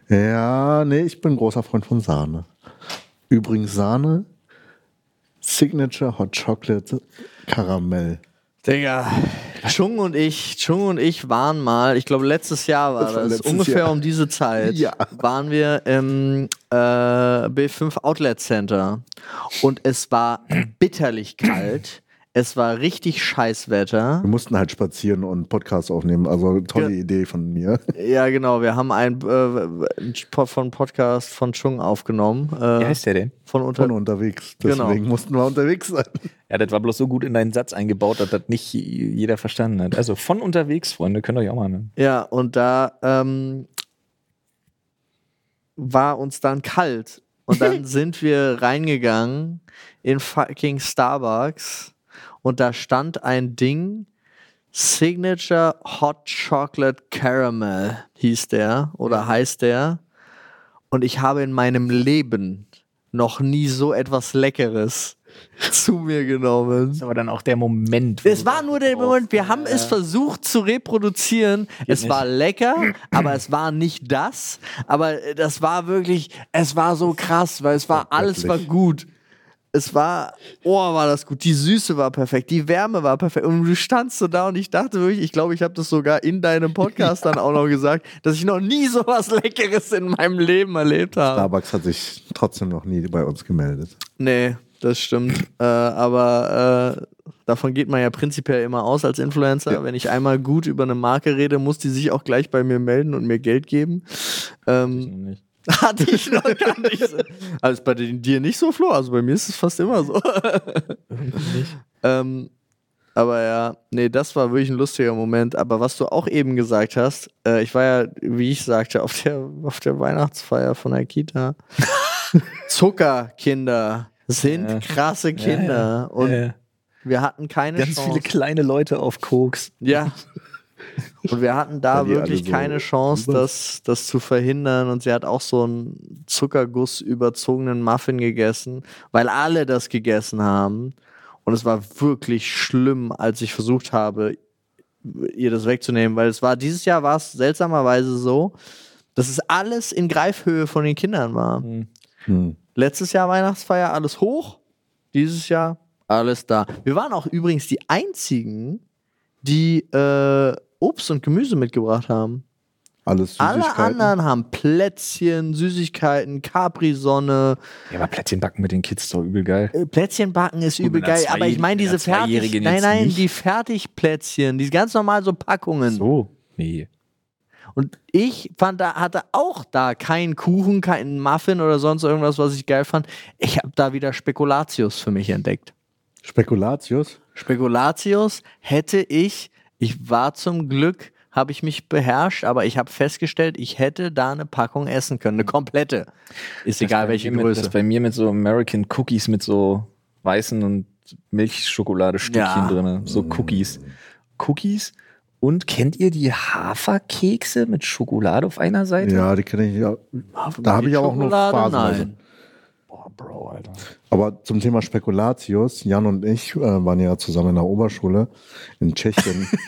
Ja, nee, ich bin großer Freund von Sahne. Übrigens Sahne, Signature Hot Chocolate Karamell. Digga, Chung und ich, Chung und ich waren mal, ich glaube letztes Jahr war Das war das, ungefähr Jahr. um diese Zeit, Ja. waren wir im äh, B5 Outlet Center und es war bitterlich kalt. Es war richtig Scheißwetter. Wir mussten halt spazieren und Podcast aufnehmen. Also tolle Ja. Idee von mir. Ja, genau. Wir haben einen äh, von Podcast von Chung aufgenommen. Äh, Wie heißt der denn? von unter Von unterwegs. Deswegen Genau. mussten wir unterwegs sein. Ja, das war bloß so gut in deinen Satz eingebaut, dass das nicht jeder verstanden hat. Also von unterwegs, Freunde, könnt ihr euch auch mal nennen. Ja, und da ähm, war uns dann kalt. Und dann sind wir reingegangen in fucking Starbucks und da stand ein Ding, Signature Hot Chocolate Caramel hieß der oder heißt der. Und ich habe in meinem Leben noch nie so etwas Leckeres zu mir genommen. Das ist aber dann auch der Moment. Es war nur der Moment, wir haben es versucht zu reproduzieren. es nicht. war lecker, aber es war nicht das. Aber äh, das war wirklich, es war so krass, weil es war, alles war gut. Es war, oh, war das gut. Die Süße war perfekt, die Wärme war perfekt. Und du standst so da und ich dachte wirklich, ich glaube, ich habe das sogar in deinem Podcast dann auch noch gesagt, dass ich noch nie so was Leckeres in meinem Leben erlebt habe. Starbucks hat sich trotzdem noch nie bei uns gemeldet. Nee, das stimmt. äh, aber äh, davon geht man ja prinzipiell immer aus als Influencer. Ja. Wenn ich einmal gut über eine Marke rede, muss die sich auch gleich bei mir melden und mir Geld geben. Ähm, Nicht. hatte ich noch gar nicht. so. Also bei den- dir nicht so, Flo. Also bei mir ist es fast immer so. ähm, aber ja, nee, das war wirklich ein lustiger Moment. Aber was du auch eben gesagt hast, äh, ich war ja, wie ich sagte, auf der, auf der Weihnachtsfeier von der Kita. Zuckerkinder sind Ja. krasse Kinder. Ja, ja. Und Ja, ja. wir hatten keine Ganz Chance. viele kleine Leute auf Koks. Ja. Und wir hatten da wirklich so keine Chance, über- das, das zu verhindern. Und sie hat auch so einen Zuckerguss überzogenen Muffin gegessen, weil alle das gegessen haben. Und es war wirklich schlimm, als ich versucht habe, ihr das wegzunehmen, weil es war, dieses Jahr war es seltsamerweise so, dass es alles in Greifhöhe von den Kindern war. Hm. Letztes Jahr Weihnachtsfeier alles hoch, dieses Jahr alles da. Wir waren auch übrigens die einzigen, die äh, Obst und Gemüse mitgebracht haben. Alles Alle anderen haben Plätzchen, Süßigkeiten, Capri-Sonne. Ja, aber Plätzchen backen mit den Kids ist doch übel geil. Äh, Plätzchen backen ist übel geil, aber ich meine diese fertig, nein, nein, nicht. die Fertigplätzchen, die ganz normal so Packungen. So? Nee. Und ich fand da hatte auch da keinen Kuchen, keinen Muffin oder sonst irgendwas, was ich geil fand. Ich habe da wieder Spekulatius für mich entdeckt. Spekulatius. Spekulatius hätte ich, ich war zum Glück, habe ich mich beherrscht, aber ich habe festgestellt, ich hätte da eine Packung essen können, eine komplette. Ist egal Das bei welche mir mit, Größe. Das bei mir mit so American Cookies mit so weißen und Milchschokoladestückchen Ja. drin. So Cookies. Cookies. Und kennt ihr die Haferkekse mit Schokolade auf einer Seite? Ja, die kenne ich ja. Da habe ich auch nur Schokolade? phasenweise. Nein. Bro, Alter. Aber zum Thema Spekulatius, Jan und ich äh, waren ja zusammen in der Oberschule in Tschechien.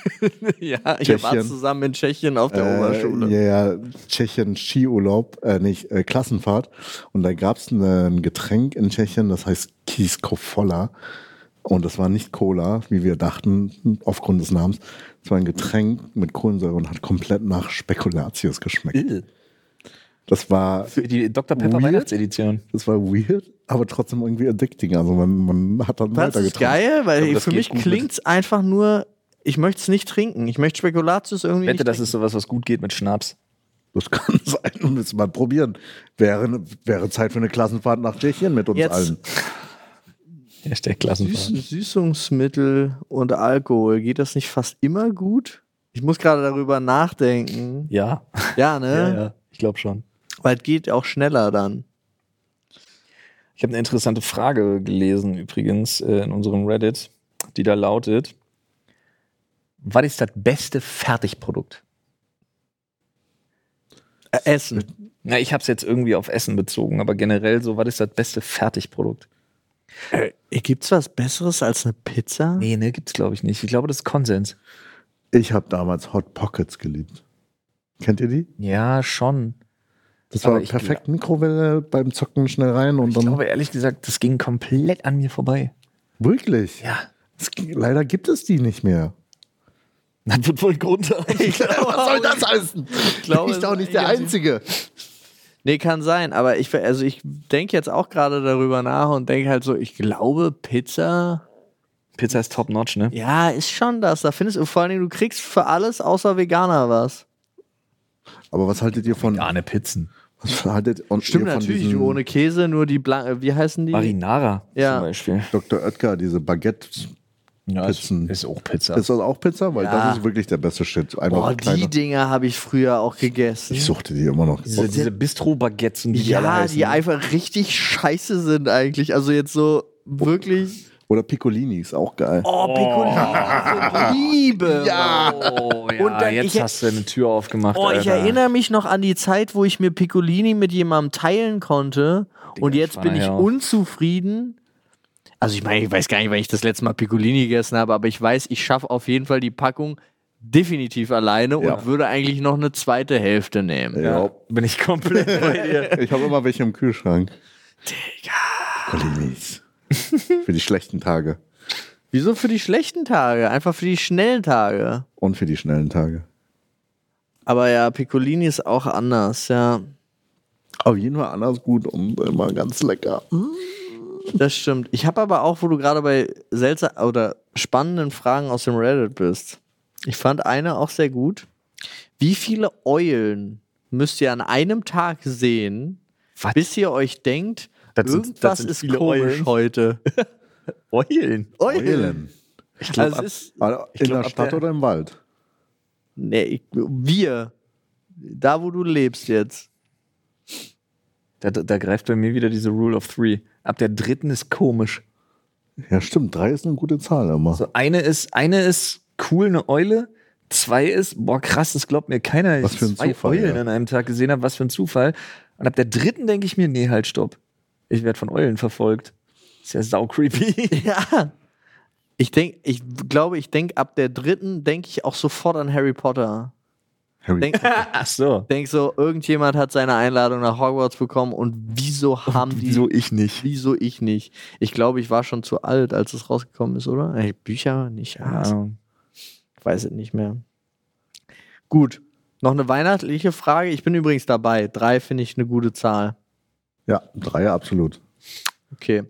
Ja, ich war Tschechien. zusammen in Tschechien auf der Äh, Oberschule. Ja, ja, Tschechien Skiurlaub, äh, nicht äh, Klassenfahrt. Und da gab es ein Getränk in Tschechien, das heißt Kiskofolla. Und das war nicht Cola, wie wir dachten, aufgrund des Namens. Es war ein Getränk mit Kohlensäure und hat komplett nach Spekulatius geschmeckt. Das war, Für die Dr. Pepper Weird. Weihnachtsedition. das war weird, aber trotzdem irgendwie addicting. Also man, man hat dann Das ist weitergetrunken. geil, weil das für mich klingt es einfach nur, ich möchte es nicht trinken. Ich möchte Spekulatius irgendwie Wette, nicht das ist sowas, was gut geht mit Schnaps. Das kann sein, müssen wir mal probieren. Wäre, wäre Zeit für eine Klassenfahrt nach Tschechien mit uns Jetzt- allen. Hashtag Süß, Klassenfahrt. Süßungsmittel und Alkohol, geht das nicht fast immer gut? Ich muss gerade darüber nachdenken. Ja. Ja, ne? ja, ja. Ich glaube schon. Weil es geht auch schneller dann. Ich habe eine interessante Frage gelesen, übrigens, äh, in unserem Reddit, die da lautet: Was ist das beste Fertigprodukt? Äh, Essen. Na, ich habe es jetzt irgendwie auf Essen bezogen, aber generell so, was ist das beste Fertigprodukt? Äh, Gibt's was Besseres als eine Pizza? Nee, ne, gibt's glaube ich nicht. Ich glaube, das ist Konsens. Ich habe damals Hot Pockets geliebt. Kennt ihr die? Ja, schon. Das war ich perfekt Mikrowelle beim Zocken schnell rein und Ich dann. glaube ehrlich gesagt, das ging komplett an mir vorbei. wirklich? Ja. Es, g- leider gibt es die nicht mehr. Das wird wohl ein Grund haben. Was soll das heißen? Ich glaube, bin ich doch es- nicht der Einzige. Nee, kann sein, aber ich, also ich denke jetzt auch gerade darüber nach und denke halt so, ich glaube, Pizza, Pizza ist top notch, ne? ja, ist schon das. Da findest du vor allen Dingen, du kriegst für alles außer Veganer was. Aber was haltet ihr von. Vegane Pizzen. Was haltet und Stimmt natürlich, diesen ohne Käse, nur die blank, wie heißen die? Marinara Ja. zum Beispiel. Dr. Oetker, diese Baguette. Ja, Pizzen. Ist, ist auch Pizza. Ist das auch Pizza? Weil Ja. das ist wirklich der beste Shit. Einfach Boah, kleine- die Dinger habe ich früher auch gegessen. Ich suchte die immer noch. diese diese Bistro-Baguettes und die ja, heißen. die einfach richtig scheiße sind eigentlich. Also jetzt so wirklich. Oder Piccolini ist auch geil. Oh, Piccolini. Liebe. Ja. Oh, ja, Und dann- jetzt ich- hast du eine Tür aufgemacht. Oh, ich Alter. erinnere mich noch an die Zeit, wo ich mir Piccolini mit jemandem teilen konnte. und jetzt bin ich ja. unzufrieden. Also ich meine, ich weiß gar nicht, wann ich das letzte Mal Piccolini gegessen habe, aber ich weiß, ich schaffe auf jeden Fall die Packung definitiv alleine Ja. und würde eigentlich noch eine zweite Hälfte nehmen. Ja, bin ich komplett bei dir. Ich habe immer welche im Kühlschrank. Digga. Piccolini's. Für die schlechten Tage. Wieso für die schlechten Tage? Einfach für die schnellen Tage. Und für die schnellen Tage. Aber ja, Piccolini ist auch anders, ja. Auf jeden Fall anders gut und immer ganz lecker. Das stimmt. Ich habe aber auch, wo du gerade bei seltsam oder spannenden Fragen aus dem Reddit bist. Ich fand eine auch sehr gut. Wie viele Eulen müsst ihr an einem Tag sehen, Was? bis ihr euch denkt, Das sind- irgendwas das sind ist komisch Eulen. heute? Eulen. Eulen. Ich glaub, Also ab- In glaub, der Stadt der- oder im Wald? nee, ich, wir, da wo du lebst jetzt. da, da greift bei mir wieder diese Rule of Three. Ab der dritten ist komisch. Ja, stimmt. Drei ist eine gute Zahl immer. So eine ist, eine ist cool, eine Eule. Zwei ist, boah, krass, das glaubt mir keiner. Was ich für ein zwei Zufall, Eulen ja. an einem Tag gesehen habe, was für ein Zufall. Und ab der dritten denke ich mir, nee, halt, stopp. Ich werde von Eulen verfolgt. Ist ja sau creepy. Ja. Ich denke, ich glaube, ich denke, ab der dritten denke ich auch sofort an Harry Potter. Harry Denk, Ach so. denk so, irgendjemand hat seine Einladung nach Hogwarts bekommen und wieso haben die. Wieso ich nicht? Wieso ich nicht? Ich glaube, ich war schon zu alt, als es rausgekommen ist, oder? Ey, Bücher nicht. Ja. Ich weiß es nicht mehr. Gut. Noch eine weihnachtliche Frage. Ich bin übrigens dabei. Drei finde ich eine gute Zahl. Ja, drei absolut. Okay.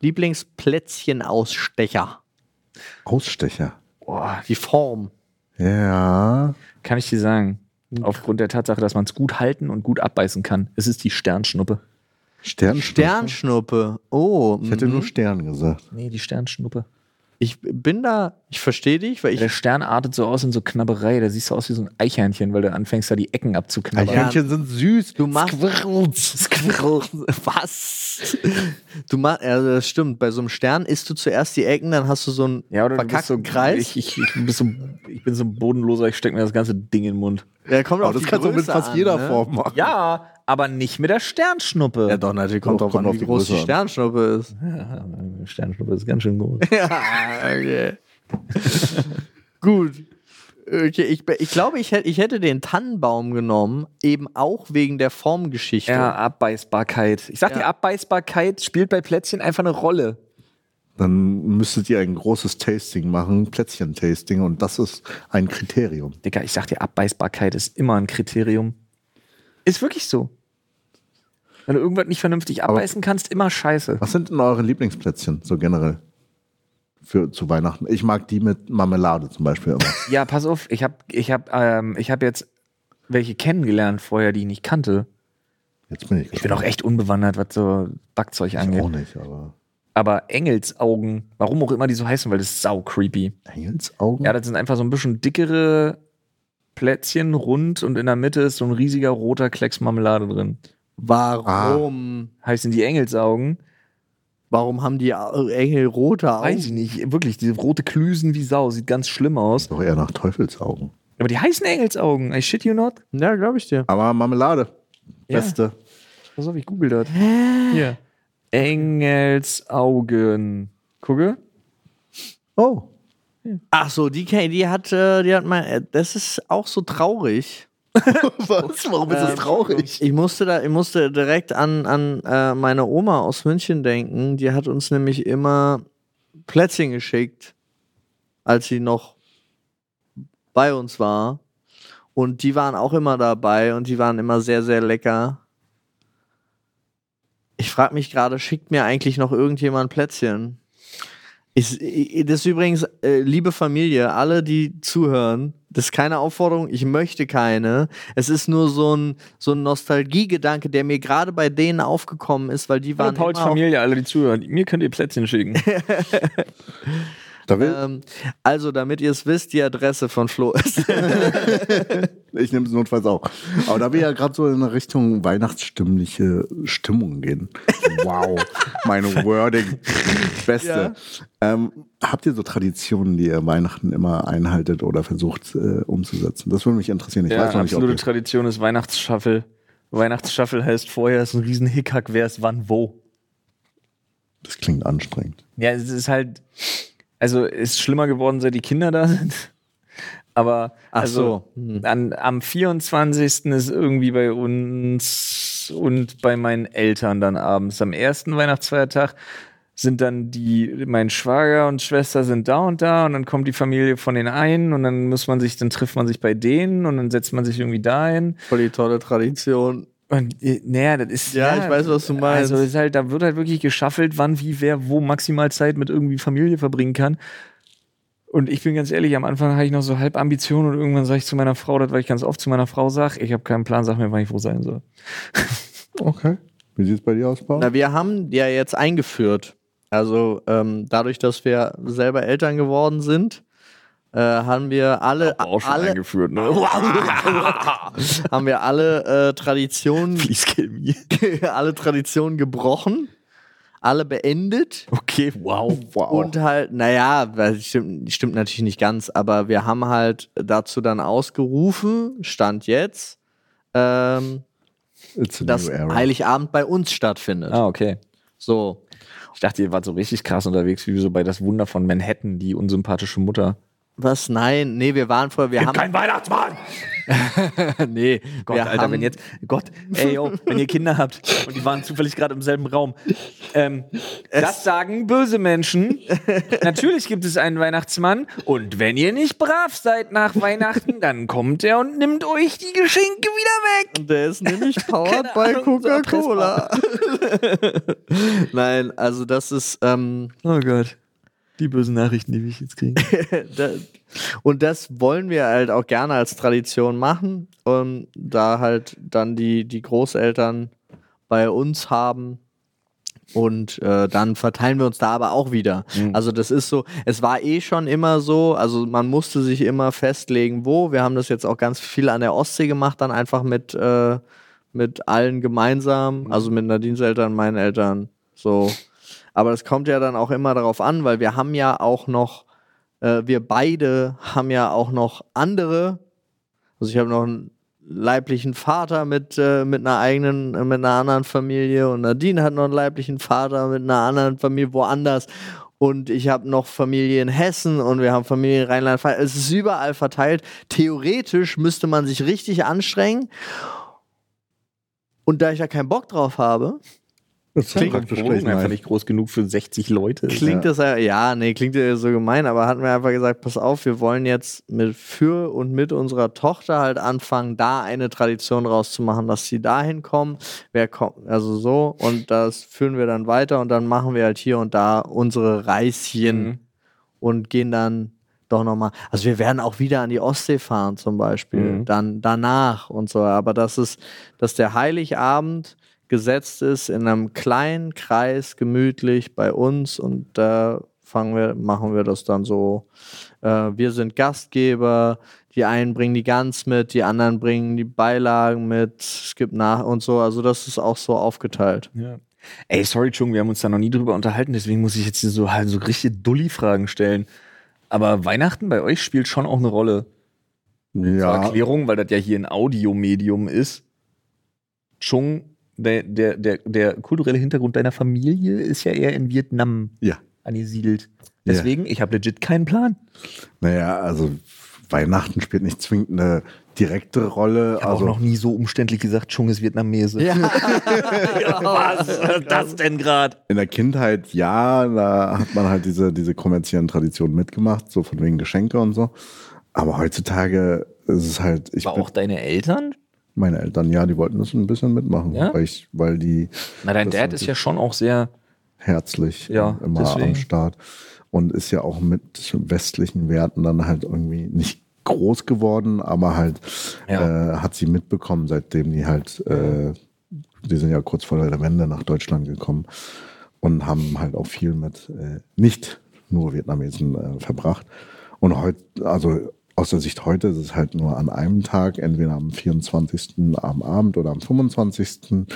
Lieblingsplätzchenausstecher. Ausstecher. Boah, Die Form. Ja. kann ich dir sagen. Aufgrund der Tatsache, dass man es gut halten und gut abbeißen kann. Es ist die Sternschnuppe. Sternschnuppe. Sternschnuppe. Oh. Ich hätte mhm. nur Stern gesagt. Nee, die Sternschnuppe. Ich bin da, ich verstehe dich, weil ich. Der Stern artet so aus in so Knabberei. Da siehst du aus wie so ein Eichhörnchen, weil du anfängst, da die Ecken abzuknabbern. Eichhörnchen sind süß. Du machst- Squirrels. Squirrel. Was? Du machst, ja, das stimmt. Bei so einem Stern isst du zuerst die Ecken, dann hast du so einen Ja, oder du bist so, verkackten Kreis. Ich, ich, ich, bin so, ich bin so ein bodenloser, ich stecke mir das ganze Ding in den Mund. Ja, kommt das kannst du mit fast an, jeder ne? Form machen. Ja, aber nicht mit der Sternschnuppe. Ja, doch, natürlich kommt Doch, drauf an, auf wie die groß die. Sternschnuppe ist. Ja, Sternschnuppe ist ganz schön groß. ja, okay. Gut. Okay, ich, ich glaube, ich, hätt, ich hätte den Tannenbaum genommen, eben auch wegen der Formgeschichte. Ja, Abbeißbarkeit. Ich sag Ja. die Abbeißbarkeit spielt bei Plätzchen einfach eine Rolle. Dann müsstet ihr ein großes Tasting machen, Plätzchen-Tasting, und das ist ein Kriterium. Digga, ich sag dir, Abbeißbarkeit ist immer ein Kriterium. Ist wirklich so. Wenn du irgendwas nicht vernünftig abbeißen kannst, immer scheiße. Was sind denn eure Lieblingsplätzchen, so generell? Für, zu Weihnachten. Ich mag die mit Marmelade zum Beispiel immer. Ja, pass auf, ich habe ich hab, ähm, ich hab jetzt welche kennengelernt vorher, die ich nicht kannte. Jetzt bin ich Ich bin auch echt unbewandert, was so Backzeug Ich angeht. auch nicht, aber. Aber Engelsaugen, warum auch immer die so heißen, weil das ist sau creepy. Engelsaugen? Ja, das sind einfach so ein bisschen dickere Plätzchen, rund und in der Mitte ist so ein riesiger roter Klecks Marmelade drin. Warum? Heißen die Engelsaugen? Warum haben die Engel rote Augen? Weiß ich nicht. Wirklich, diese rote Klüsen wie Sau. Sieht ganz schlimm aus. Doch eher nach Teufelsaugen. Aber die heißen Engelsaugen. I shit you not. Ja, glaube ich dir. Aber Marmelade. Ja. Beste. Pass auf, ich google das. Hier. Engelsaugen. Gucke. Oh. Ach so, die, die hat, äh, die hat mein, äh, das ist auch so traurig. Was? Warum ist das Ähm, traurig? Ich musste da, ich musste direkt an, an äh, meine Oma aus München denken. Die hat uns nämlich immer Plätzchen geschickt, als sie noch bei uns war. Und die waren auch immer dabei und die waren immer sehr, sehr lecker. Ich frage mich gerade, schickt mir eigentlich noch irgendjemand Plätzchen? Ich, ich, das ist übrigens, äh, liebe Familie, alle, die zuhören, das ist keine Aufforderung, ich möchte keine. Es ist nur so ein, so ein Nostalgiegedanke, der mir gerade bei denen aufgekommen ist, weil die Hallo waren. Pauls immer auf- Familie, alle, die zuhören. Mir könnt ihr Plätzchen schicken. Da will, Ähm, also, damit ihr es wisst, die Adresse von Flo ist. ich nehme es notfalls auch. Aber da wir ja gerade so in Richtung weihnachtsstimmliche Stimmung gehen. Wow, mein Wording. Beste. Ähm, habt ihr so Traditionen, die ihr Weihnachten immer einhaltet oder versucht äh, umzusetzen? Das würde mich interessieren. Ich ja, weiß noch nicht, ob absolute Tradition ist Weihnachtsschaffel. Weihnachtsschaffel heißt vorher ist ein riesen Hickhack, wer ist wann wo. das klingt anstrengend. Ja, es ist halt, also ist schlimmer geworden, seit die Kinder da sind. Aber Ach also, so. Hm. an, am 24. ist irgendwie bei uns und bei meinen Eltern dann abends. Am ersten Weihnachtsfeiertag sind dann die, mein Schwager und Schwester sind da und da und dann kommt die Familie von den einen und dann muss man sich, dann trifft man sich bei denen und dann setzt man sich irgendwie dahin. Voll die tolle Tradition. Und äh, naja, das ist. Ja, ich weiß, was du meinst. Also ist halt, da wird halt wirklich geschaffelt, wann, wie, wer, wo maximal Zeit mit irgendwie Familie verbringen kann. Und ich bin ganz ehrlich, am Anfang hatte ich noch so halb Ambitionen und irgendwann sage ich zu meiner Frau, das weil ich ganz oft zu meiner Frau sage, ich habe keinen Plan, sag mir, wann ich wo sein soll. Okay. Wie sieht es bei dir aus, Paul? Na, wir haben ja jetzt eingeführt. Also ähm, dadurch, dass wir selber Eltern geworden sind, äh, haben wir alle, alle eingeführt, ne? haben wir alle äh, Traditionen, alle Traditionen gebrochen, alle beendet. Okay, wow. wow. Und halt, naja, stimmt, stimmt natürlich nicht ganz, aber wir haben halt dazu dann ausgerufen, Stand jetzt, ähm, dass. Heiligabend bei uns stattfindet. Ah, okay. So. Ich dachte, ihr wart so richtig krass unterwegs, wie so bei das Wunder von Manhattan, die unsympathische Mutter. Was? Nein, nee, wir waren vorher, wir haben. Weihnachtsmann! nee, Gott, wir Alter, haben, wenn jetzt, Gott, ey, yo, wenn ihr Kinder habt und die waren zufällig gerade im selben Raum. Ähm, das sagen böse Menschen. Natürlich gibt es einen Weihnachtsmann und wenn ihr nicht brav seid nach Weihnachten, dann kommt er und nimmt euch die Geschenke wieder weg. Der ist nämlich powered by Coca-Cola. Nein, also das ist, ähm, Oh Gott. Die bösen Nachrichten, die wir jetzt kriegen. und das wollen wir halt auch gerne als Tradition machen und da halt dann die, die Großeltern bei uns haben und äh, dann verteilen wir uns da aber auch wieder. Also das ist so, es war eh schon immer so, also man musste sich immer festlegen, wo. Wir haben das jetzt auch ganz viel an der Ostsee gemacht, dann einfach mit, äh, mit allen gemeinsam, also mit Nadines Eltern, meinen Eltern, so. Aber es kommt ja dann auch immer darauf an, weil wir haben ja auch noch, äh, wir beide haben ja auch noch andere. Also ich habe noch einen leiblichen Vater mit, äh, mit einer eigenen, äh, mit einer anderen Familie und Nadine hat noch einen leiblichen Vater mit einer anderen Familie woanders. Und ich habe noch Familie in Hessen und wir haben Familie in Rheinland-Pfalz. Es ist überall verteilt. Theoretisch müsste man sich richtig anstrengen. Und da ich da keinen Bock drauf habe, das Klingt praktisch Wohnung einfach nicht groß genug für 60 Leute. Klingt das ja, ja, nee, klingt ja so gemein, aber hatten wir einfach gesagt, pass auf, wir wollen jetzt mit für und mit unserer Tochter halt anfangen, da eine Tradition rauszumachen, dass sie dahin kommen, wer kommt, also so, und das führen wir dann weiter und dann machen wir halt hier und da unsere Reischen Mhm. und gehen dann doch nochmal, also wir werden auch wieder an die Ostsee fahren zum Beispiel, Mhm. dann danach und so, aber das ist, dass der Heiligabend gesetzt ist in einem kleinen Kreis, gemütlich bei uns und da fangen wir, machen wir das dann so. Äh, wir sind Gastgeber, die einen bringen die Gans mit, die anderen bringen die Beilagen mit, es gibt nach und so, also das ist auch so aufgeteilt. Ja. Ey, sorry, Chung, wir haben uns da noch nie drüber unterhalten, deswegen muss ich jetzt hier so halt so richtige Dulli-Fragen stellen. Aber Weihnachten bei euch spielt schon auch eine Rolle. Zur Ja, Erklärung, weil das ja hier ein Audiomedium ist. Chung, der, der, der, der kulturelle Hintergrund deiner Familie ist ja eher in Vietnam ja. angesiedelt. Deswegen, ich habe legit keinen Plan. Naja, also Weihnachten spielt nicht zwingend eine direkte Rolle. Ich habe also auch noch nie so umständlich gesagt, Chung ist Vietnamese. Ja. Was ist das denn gerade? in der Kindheit, ja, da hat man halt diese, diese kommerziellen Traditionen mitgemacht, so von wegen Geschenke und so. Aber heutzutage ist es halt, ich Aber bin, auch deine Eltern? Meine Eltern, ja, die wollten das ein bisschen mitmachen, Ja? weil, ich, weil die Na, dein Dad ist ja schon auch sehr. herzlich Ja, immer deswegen. am Start und ist ja auch mit westlichen Werten dann halt irgendwie nicht groß geworden, aber halt Ja. äh, hat sie mitbekommen, seitdem die halt, äh, die sind ja kurz vor der Wende nach Deutschland gekommen und haben halt auch viel mit äh, nicht nur Vietnamesen äh, verbracht. Und heute, also aus der Sicht heute ist es halt nur an einem Tag, entweder am 24. am Abend oder am 25.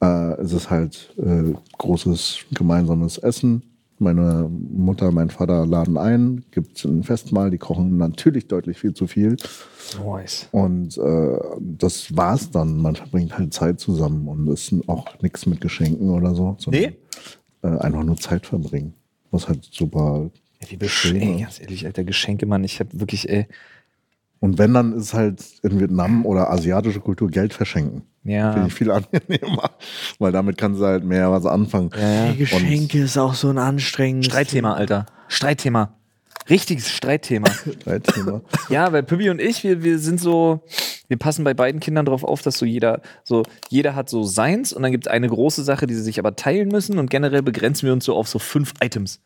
Äh, ist es halt äh, großes gemeinsames Essen. Meine Mutter, mein Vater laden ein, gibt ein Festmahl, die kochen natürlich deutlich viel zu viel. Nice. Und äh, das war's dann. Man verbringt halt Zeit zusammen und es ist auch nichts mit Geschenken oder so, sondern Nee? äh, einfach nur Zeit verbringen. Was halt super. Wie bescheuert, ey, ganz ehrlich, alter Geschenke, Mann. Ich hab wirklich, ey. Und wenn, dann ist halt in Vietnam oder asiatische Kultur Geld verschenken. Ja. Finde ich viel angenehmer. Weil damit kannst du halt mehr was anfangen. Ja. Die Geschenke ist auch so ein anstrengendes Streitthema, Alter. Streitthema. Richtiges Streitthema. Streitthema. ja, weil Pübbi und ich, wir, wir sind so, wir passen bei beiden Kindern darauf auf, dass so jeder, so, jeder hat so seins und dann gibt es eine große Sache, die sie sich aber teilen müssen und generell begrenzen wir uns so auf so fünf Items.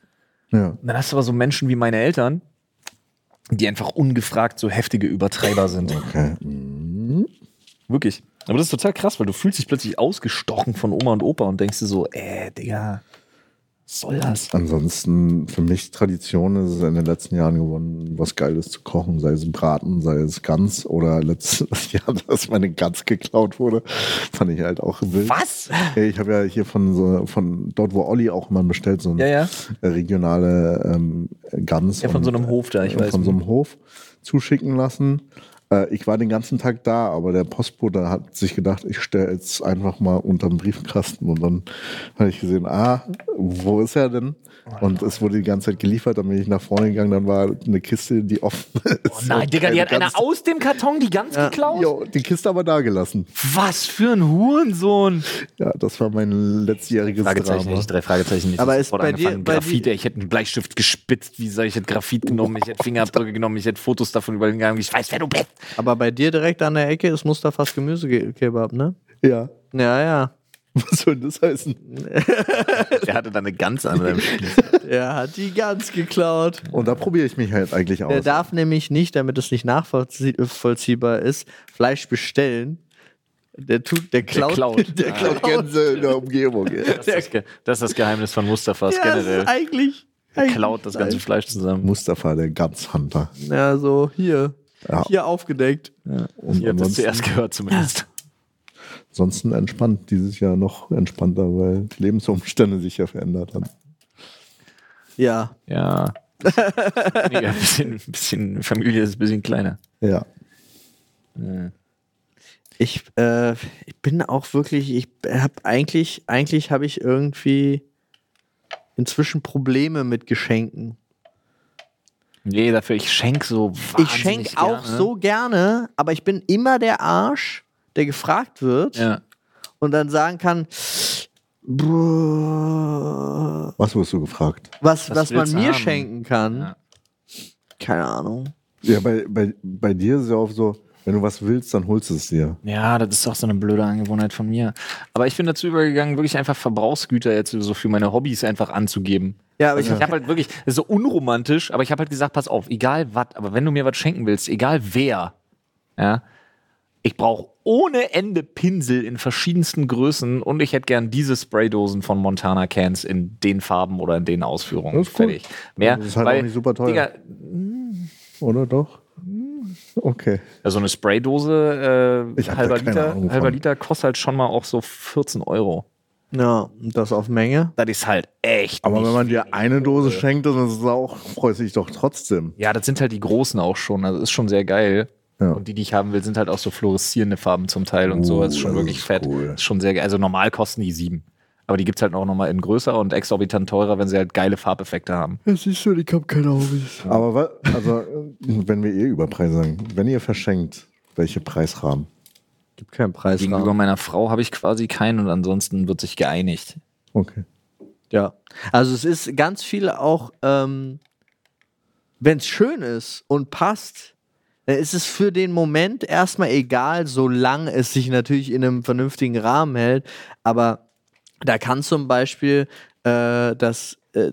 Ja. Und dann hast du aber so Menschen wie meine Eltern, die einfach ungefragt so heftige Übertreiber sind. Okay. Mhm. Wirklich. Aber das ist total krass, weil du fühlst dich plötzlich ausgestochen von Oma und Opa und denkst dir so, äh, Digga, soll das? Ansonsten für mich Tradition ist es in den letzten Jahren geworden, was Geiles zu kochen, sei es Braten, sei es Gans oder letztes Jahr, dass meine Gans geklaut wurde, fand ich halt auch wild. Was? Ich habe ja hier von so, von dort, wo Olli auch immer bestellt, so eine Ja, ja. regionale ähm, Gans. Ja, von so einem Hof da, ich äh, weiß. Von so einem Hof zuschicken lassen. Äh, ich war den ganzen Tag da, aber der Postbote hat sich gedacht, ich stelle jetzt einfach mal unter den Briefkasten. Und dann habe ich gesehen, ah, wo ist er denn? Und es wurde die ganze Zeit geliefert, dann bin ich nach vorne gegangen, dann war eine Kiste, die offen ist. Oh nein, Digga, die hat einer aus dem Karton die Gans geklaut? Jo, die Kiste aber da gelassen. Was für ein Hurensohn. Ja, das war mein letztjähriges Fragezeichen Drama. nicht, drei Fragezeichen nicht. Aber ist bei dir- bei Graphit, dir- ey, ich hätte einen Bleistift gespitzt, wie soll ich hätte Graphit genommen, ich hätte Fingerabdrücke genommen, ich hätte Fotos davon übergegangen, ich weiß, wer du bist. Aber bei dir direkt an der Ecke ist Mustafas Gemüsekebab, ne? Ja. Ja, ja. Was soll das heißen? Der hatte da eine Gans an seinem Spieß. Er hat die ganz geklaut. Und da probiere ich mich halt eigentlich Der aus. darf nämlich nicht, damit es nicht nachvollziehbar ist, Fleisch bestellen. Der tut, der klaut. klaut. Der Ah. klaut. Gänse in der Umgebung. Das ist das, ist das Geheimnis von Mustafas Ja, das generell. ist eigentlich. Er klaut das ganze Fleisch zusammen. Mustafa, der Ganzhunter. Ja, so hier. Ja. Hier aufgedeckt. Und Ihr habt das ansonsten, zuerst gehört zumindest. Ansonsten entspannt. Dieses Jahr noch entspannter, weil die Lebensumstände sich ja verändert haben. Ja. Ja. Weniger, ein bisschen, ein bisschen Familie ist ein bisschen kleiner. Ja. Ich, äh, ich bin auch wirklich, ich habe eigentlich, eigentlich habe ich irgendwie inzwischen Probleme mit Geschenken. Nee, dafür, ich schenk so Ich schenke auch gerne. so gerne, aber ich bin immer der Arsch, der gefragt wird Ja. und dann sagen kann, "Bruh, Was wirst du gefragt? was, Was was man willst du mir haben?" schenken kann. Ja. Keine Ahnung. Ja, bei, bei, bei dir ist es ja auch so, wenn du was willst, dann holst du es dir. Ja, das ist auch so eine blöde Angewohnheit von mir. Aber ich bin dazu übergegangen, wirklich einfach Verbrauchsgüter jetzt so für meine Hobbys einfach anzugeben. Ja, aber ich Ich habe halt wirklich, das ist so unromantisch, aber ich habe halt gesagt, pass auf, egal was, aber wenn du mir was schenken willst, egal wer, ja, ich brauche ohne Ende Pinsel in verschiedensten Größen und ich hätte gern diese Spraydosen von Montana Cans in den Farben oder in den Ausführungen. Das ist cool. Fertig. Mehr, Das ist halt weil, auch nicht super teuer. Digga, Oder doch? Okay. ja, so eine Spraydose, äh, halber, Liter, halber. Liter kostet halt schon mal auch so 14 Euro. ja, und das auf Menge. Das ist halt echt. Aber wenn man dir eine Dose schenkt, dann ist es auch, freut sich doch trotzdem. Ja, das sind halt die großen auch schon. Also ist schon sehr geil. Ja. Und die, die ich haben will, sind halt auch so fluoreszierende Farben zum Teil und so. Uh, Das ist schon das wirklich ist fett. cool. Ist schon sehr geil. Also normal kosten die sieben. Aber die gibt es halt auch nochmal in größer und exorbitant teurer, wenn sie halt geile Farbeffekte haben. Ja, siehst du, ich habe keine Hobbys. Aber wa- also, äh, wenn wir eh über Preise sagen, wenn ihr verschenkt, welche Preisrahmen? Gibt keinen Preis. Gegenüber meiner Frau habe ich quasi keinen und ansonsten wird sich geeinigt. Okay. Ja. Also es ist ganz viel auch, ähm, wenn es schön ist und passt, Dann ist es für den Moment erstmal egal, solange es sich natürlich in einem vernünftigen Rahmen hält. Aber da kann zum Beispiel äh, das, äh,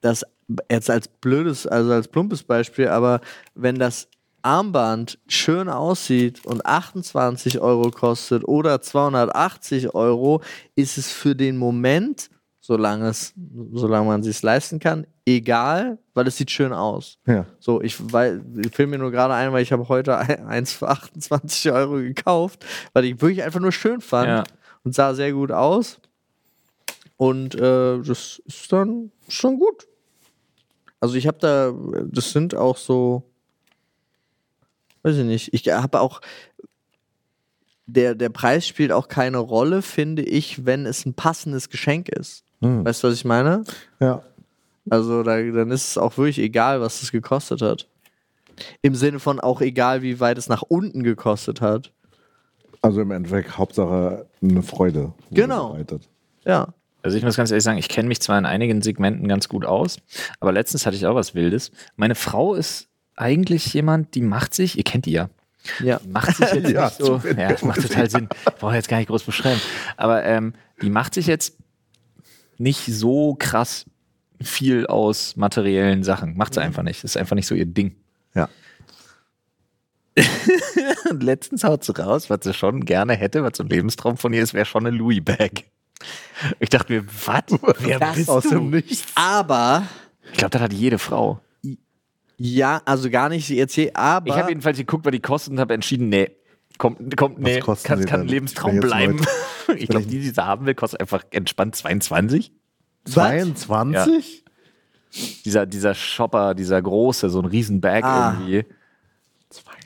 das jetzt als blödes, also als plumpes Beispiel, aber wenn das Armband schön aussieht und 28 Euro kostet oder 280 Euro, ist es für den Moment, solange, es, solange man es sich leisten kann, egal, weil es sieht schön aus. Ja. So, ich, weil, ich film mir nur gerade ein, weil ich habe heute ein- eins für 28 Euro gekauft, weil ich wirklich einfach nur schön fand Ja. und sah sehr gut aus. Und äh, das ist dann schon gut. Also ich habe da, das sind auch so, weiß ich nicht, ich habe auch, der, der Preis spielt auch keine Rolle, finde ich, wenn es ein passendes Geschenk ist. Hm. Weißt du, was ich meine? Ja. Also da, dann ist es auch wirklich egal, was es gekostet hat. Im Sinne von auch egal, wie weit es nach unten gekostet hat. Also im Endeffekt Hauptsache eine Freude. Genau. Ja. Also ich muss ganz ehrlich sagen, ich kenne mich zwar in einigen Segmenten ganz gut aus, aber letztens hatte ich auch was Wildes. Meine Frau ist eigentlich jemand, die macht sich, ihr kennt die ja, Ja. macht sich jetzt Ja, nicht so, ja, das macht total Sinn. Ich brauche jetzt gar nicht groß beschreiben. Aber ähm, die macht sich jetzt nicht so krass viel aus materiellen Sachen. Macht sie einfach nicht. Das ist einfach nicht so ihr Ding. Ja. Und letztens haut sie raus, was sie schon gerne hätte, was so ein Lebenstraum von ihr ist, wäre schon eine Louis-Bag. Ich dachte mir, was? Wer Das bist Aus du? dem Nichts. Aber, Ich glaube, das hat jede Frau. ja, also gar nicht jetzt hier, aber. Ich habe jedenfalls geguckt, was die kosten und habe entschieden, nee, kommt, kommt, nee, kann, sie kann ein? Lebenstraum bleiben. Ich glaube, die, die sie haben will, kostet einfach entspannt 22. 22? Dieser, dieser Shopper, dieser große, so ein riesen Bag Ah. irgendwie.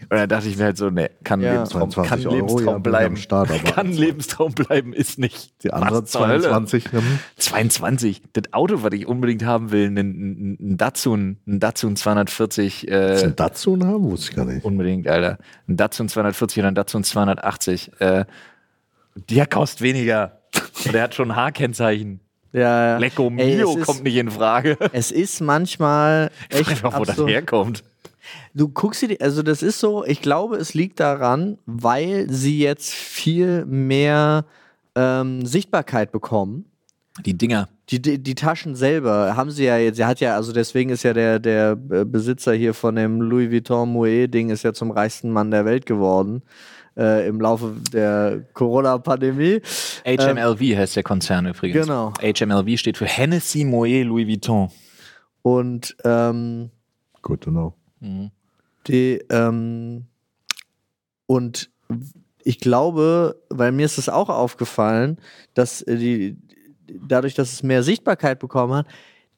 Und da dachte ich mir halt so, nee, kann Ja. Lebenstraum, 22 kann Euro, Lebenstraum ja, bleiben. Start, aber kann ein Lebenstraum bleiben, ist nicht. Die Was Hölle? 22 hm, 22. Das Auto, was ich unbedingt haben will, ein, ein, ein Datsun, ein Datsun 240, Was äh, ein Datsun haben? Wusste ich gar nicht. unbedingt, Alter. Ein Datsun 240 oder ein Datsun 280. Äh, der kostet weniger. Und der hat schon ein H-Kennzeichen. ja. Lecco Ey, Mio ist- kommt nicht in Frage. Es ist manchmal echt Einfach, wo das herkommt. Du guckst dir, die- also das ist so, ich glaube, es liegt daran, weil sie jetzt viel mehr ähm, Sichtbarkeit bekommen. Die Dinger. Die, die, die Taschen selber haben sie ja jetzt, sie hat ja, also deswegen ist ja der, der äh, Besitzer hier von dem Louis Vuitton Moet-Ding ist ja zum reichsten Mann der Welt geworden. Äh, Im Laufe der Corona-Pandemie. HMLV heißt der Konzern übrigens. Genau. HMLV steht für Hennessy Moet Louis Vuitton. Und ähm, Good to know. Die, ähm, und ich glaube, weil mir ist es auch aufgefallen, dass äh, die, dadurch, dass es mehr Sichtbarkeit bekommen hat,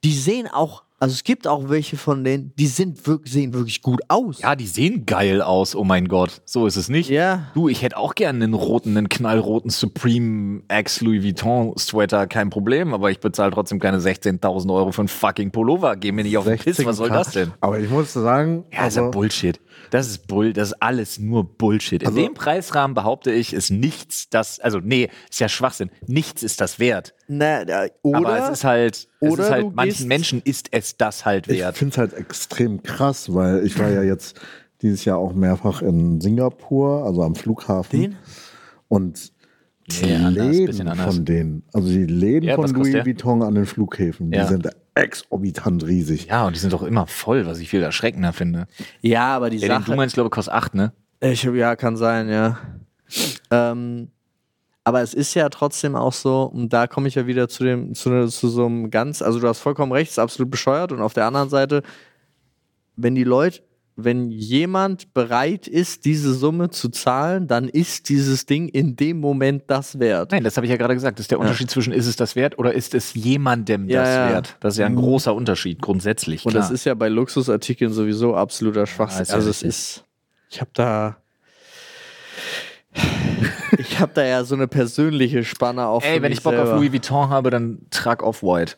die sehen auch, also es gibt auch welche von denen, die sind wirklich, sehen wirklich gut aus. Ja, die sehen geil aus, oh mein Gott. So ist es nicht. Ja. Du, ich hätte auch gerne einen roten, einen knallroten Supreme X Louis Vuitton Sweater, kein Problem, aber ich bezahle trotzdem keine 16.000 Euro für einen fucking Pullover. Geh mir nicht auf den Piss, was soll 16K. das denn? Aber ich muss sagen, Ja, ist ja also, Bullshit. Das ist Bull, das ist alles nur Bullshit. In Also- dem Preisrahmen behaupte ich, ist nichts das, also nee, ist ja Schwachsinn. Nichts ist das wert. Na, äh, oder, Aber es ist halt, es oder ist halt manchen Menschen ist es das halt ich wert. finde es halt extrem krass, weil ich war ja jetzt dieses Jahr auch mehrfach in Singapur, also am Flughafen. Den? Und die Nee, anders, bisschen Läden anders. von denen, also die Läden Ja, von Louis? Vuitton an den Flughäfen, Ja. die sind exorbitant riesig. Ja, und die sind doch immer voll, was ich viel erschreckender finde. ja, aber die den Sache, du meinst, glaube ich, kostet 8, ne? Ich, ja, kann sein, ja. Ähm, aber es ist ja trotzdem auch so, und da komme ich ja wieder zu dem, zu, zu so einem ganz, also du hast vollkommen recht, ist absolut bescheuert. Und auf der anderen Seite, wenn die Leute, wenn jemand bereit ist, diese Summe zu zahlen, dann ist dieses Ding in dem Moment das wert. Nein, das habe ich ja gerade gesagt. Das ist der Unterschied zwischen, ist es das wert oder ist es jemandem Ja, das ja. wert? Das ist ja ein großer Unterschied, grundsätzlich. Und klar. das ist ja bei Luxusartikeln sowieso absoluter Schwachsinn. ja also es ist, ich habe da, ich habe da ja so eine persönliche Spanne auf. Ey, wenn ich Bock selber. auf Louis Vuitton habe, dann trag Off-White.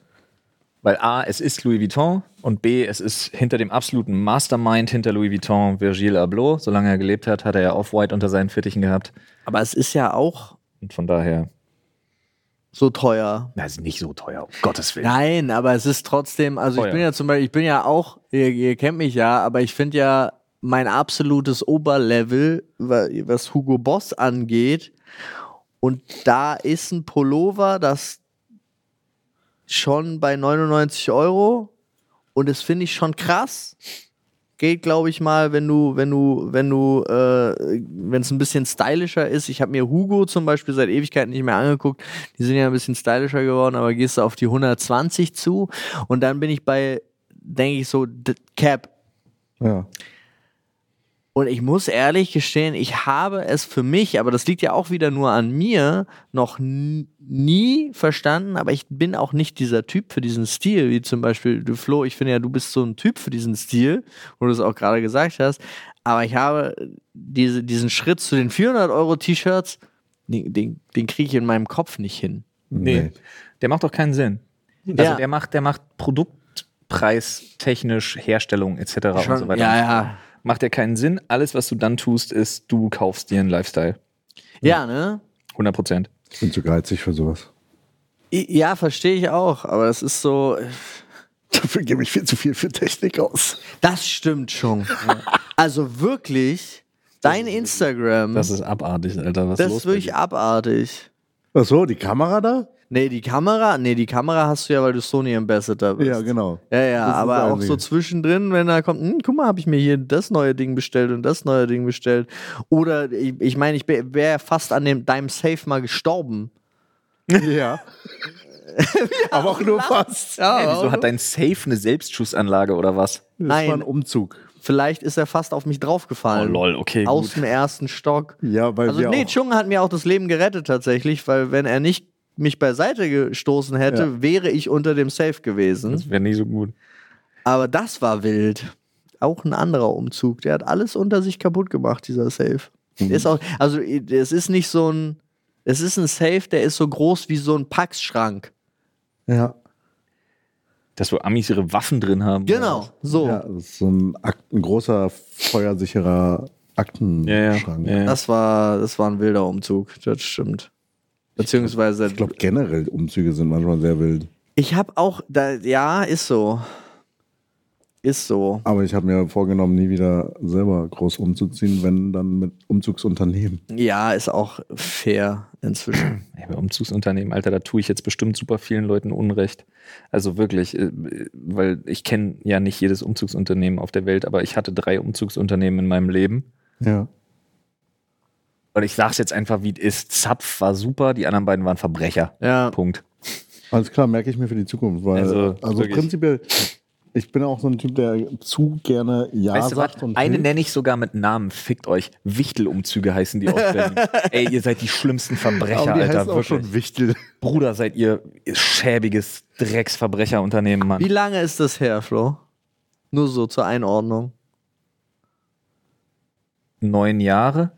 Weil A, es ist Louis Vuitton und B, es ist hinter dem absoluten Mastermind hinter Louis Vuitton Virgil Abloh. Solange er gelebt hat, hat er ja Off-White unter seinen Fittichen gehabt. Aber es ist ja auch Und von daher, so teuer. na, ist nicht so teuer, um Gottes Willen. Nein, aber es ist trotzdem, also Teuer. ich bin ja zum Beispiel, ich bin ja auch, ihr, ihr kennt mich ja, aber ich finde ja mein absolutes Oberlevel, wa- was Hugo Boss angeht. Und da ist ein Pullover, das schon bei 99 Euro. Und das finde ich schon krass. Geht, glaube ich mal, wenn du, wenn du, wenn du, äh, wenn es ein bisschen stylischer ist. Ich habe mir Hugo zum Beispiel seit Ewigkeiten nicht mehr angeguckt. Die sind ja ein bisschen stylischer geworden, aber gehst du auf die 120 zu und dann bin ich bei, denke ich so, Cap. Ja. Und ich muss ehrlich gestehen, ich habe es für mich, aber das liegt ja auch wieder nur an mir, noch nie verstanden, aber ich bin auch nicht dieser Typ für diesen Stil, wie zum Beispiel du, Flo, ich finde ja, du bist so ein Typ für diesen Stil, wo du es auch gerade gesagt hast, aber ich habe diese, diesen Schritt zu den 400 Euro T-Shirts, den, den, den kriege ich in meinem Kopf nicht hin. Nee, der macht doch keinen Sinn. Also Ja. der macht, der macht produktpreistechnisch Herstellung etc. und Schon, so weiter. ja, ja. Macht ja keinen Sinn. Alles, was du dann tust, ist, du kaufst dir einen Lifestyle. Ja, ne? 100 Prozent. Ich bin zu geizig für sowas. Ja, verstehe ich auch, aber es ist so, Dafür gebe ich viel zu viel für Technik aus. Das stimmt schon. Also wirklich, dein Instagram, Das das, ist abartig, Alter. Was ist los bei wirklich abartig. Ach so, die Kamera da? Nee, die Kamera, nee, die Kamera hast du ja, weil du Sony Ambassador bist. Ja, genau. Ja, ja, Das aber auch so zwischendrin, wenn da kommt, hm, guck mal, habe ich mir hier das neue Ding bestellt und das neue Ding bestellt. Oder ich meine, ich, mein, ich wäre fast an dem, deinem Safe mal gestorben. Ja. Aber auch nur fast. Ja, Ey, wieso hat dein Safe eine Selbstschussanlage oder was? Das Nein. war ein Umzug. Vielleicht ist er fast auf mich Oh, draufgefallen. okay, Aus dem ersten Stock. Ja, weil Also wir nee, auch, Chung hat mir auch das Leben gerettet tatsächlich, weil wenn er nicht mich beiseite gestoßen hätte, Ja. wäre ich unter dem Safe gewesen. Das wäre nie so gut. Aber das war wild. Auch ein anderer Umzug. Der hat alles unter sich kaputt gemacht, dieser Safe. Der Ist auch, also es ist nicht so ein, es ist ein Safe, der ist so groß wie so ein Packschrank. ja, Dass wo Amis ihre Waffen drin haben. Genau, so. ja, das ist so ein, Akt, ein großer, feuersicherer Aktenschrank. Ja, ja. Das war, das war ein wilder Umzug, das stimmt. Beziehungsweise, Ich glaube, generell Umzüge sind manchmal sehr wild. ich habe auch, da, ja, ist so. Ist so. Aber ich habe mir vorgenommen, nie wieder selber groß umzuziehen, wenn dann mit Umzugsunternehmen. Ja, ist auch fair inzwischen. Ey, bei Umzugsunternehmen, Alter, da tue ich jetzt bestimmt super vielen Leuten Unrecht. Also wirklich, äh, weil ich kenne ja nicht jedes Umzugsunternehmen auf der Welt, aber ich hatte drei Umzugsunternehmen in meinem Leben. Ja. Und ich sag's jetzt einfach, wie es ist. Zapf war super, die anderen beiden waren Verbrecher. Ja. Punkt. Alles klar, merke ich mir für die Zukunft. Weil, Also, also, prinzipiell, ich bin auch so ein Typ, der zu gerne Ja weißt du was? sagt. Und Eine hilft. nenne ich sogar mit Namen. Fickt euch. Wichtelumzüge heißen die aus Berlin. Ey, ihr seid die schlimmsten Verbrecher, Aber die Alter. auch Wirklich. schon Wichtel. Bruder, seid ihr schäbiges Drecksverbrecherunternehmen, Mann. Wie lange ist das her, Flo? Nur so zur Einordnung. Neun Jahre?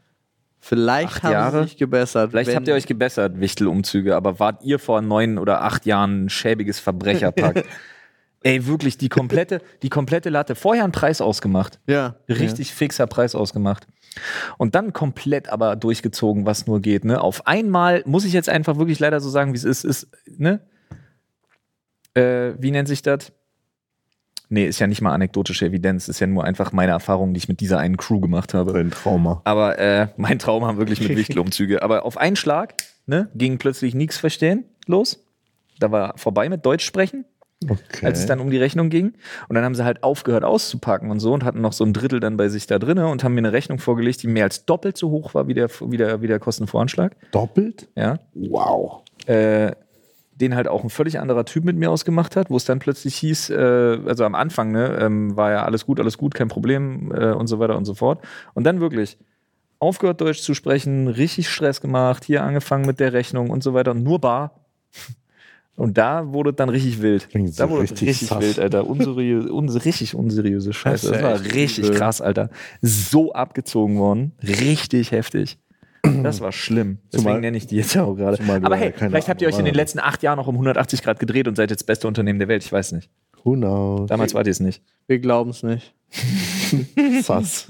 Vielleicht Acht haben Jahre? sie sich gebessert. Vielleicht habt ihr euch gebessert, Wichtelumzüge, aber wart ihr vor neun oder acht Jahren ein schäbiges Verbrecherpack? Ey, wirklich, die komplette, die komplette Latte. Vorher einen Preis ausgemacht. Ja. Richtig fixer Preis ausgemacht. Und dann komplett aber durchgezogen, was nur geht. Ne? Auf einmal, muss ich jetzt einfach wirklich leider so sagen, wie es ist, ist, ne? Äh, wie nennt sich das? Nee, ist ja nicht mal anekdotische Evidenz, ist ja nur einfach meine Erfahrung, die ich mit dieser einen Crew gemacht habe. Ein Trauma. Aber äh, mein Traum haben wirklich mit Wichtelumzüge. Aber auf einen Schlag ne, ging plötzlich nichts verstehen los. Da war vorbei mit Deutsch sprechen, Okay. als es dann um die Rechnung ging. Und dann haben sie halt aufgehört auszupacken und so und hatten noch so ein Drittel dann bei sich da drinne und haben mir eine Rechnung vorgelegt, die mehr als doppelt so hoch war wie der, wie der, wie der Kostenvoranschlag. Doppelt? Ja. Wow. Äh, den halt auch ein völlig anderer Typ mit mir ausgemacht hat, wo es dann plötzlich hieß, äh, also am Anfang, ne, ähm, war ja alles gut, alles gut, kein Problem äh, und so weiter und so fort. Und dann wirklich aufgehört, Deutsch zu sprechen, richtig Stress gemacht, hier angefangen mit der Rechnung und so weiter, nur bar. Und da wurde dann richtig wild. Klingt so da wurde es richtig richtig, wild, Alter. Unseriös, uns, richtig unseriöse Scheiße. Das Das, war richtig übel. krass, Alter. So abgezogen worden. Richtig heftig. Das war schlimm. Deswegen Zumal- nenne ich die jetzt auch gerade. Aber hey, vielleicht habt ihr euch in den letzten acht Jahren noch um 180 Grad gedreht und seid jetzt das beste Unternehmen der Welt. Ich weiß nicht. Who knows? Damals wart ihr es nicht. Wir glauben es nicht. Sass.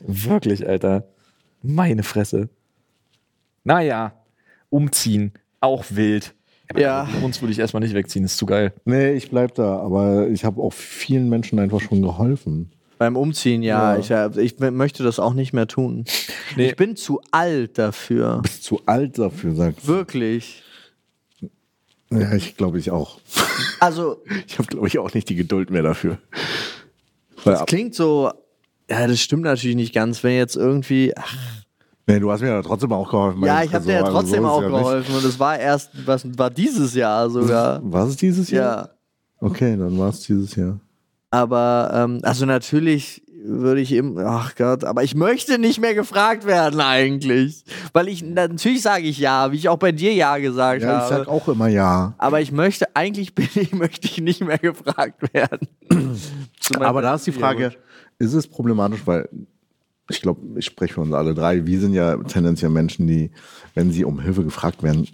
Wirklich, Alter. Meine Fresse. Naja, umziehen. Auch wild. Aber Ja. Uns würde ich erstmal nicht wegziehen, ist zu geil. nee, ich bleib da. Aber ich habe auch vielen Menschen einfach schon geholfen. Beim Umziehen, ja. Ja. Ich, äh, ich möchte das auch nicht mehr tun. Ich bin zu alt dafür. Bist zu alt dafür, sagst du. Wirklich. Ja, ich glaube ich auch. Also, Ich habe, glaube ich, auch nicht die Geduld mehr dafür. Das klingt so. Ja, das stimmt natürlich nicht ganz. Wenn jetzt irgendwie. Ach, nee, du hast mir ja trotzdem auch geholfen. ja, ich habe dir ja Tresor, also trotzdem so auch ja nicht. geholfen. Und es war erst, was war dieses Jahr sogar. War es dieses Jahr? Ja. Okay, dann war es dieses Jahr. Aber, ähm, also natürlich würde ich eben, ach Gott, aber ich möchte nicht mehr gefragt werden eigentlich. Weil ich, natürlich sage ich ja, wie ich auch bei dir ja gesagt Ja, ich habe. sag auch immer ja. aber ich möchte, eigentlich bin ich, möchte ich nicht mehr gefragt werden. Aber da ist die Frage, ist es problematisch, weil ich glaube, ich spreche für uns alle drei, wir sind ja tendenziell Menschen, die, wenn sie um Hilfe gefragt werden,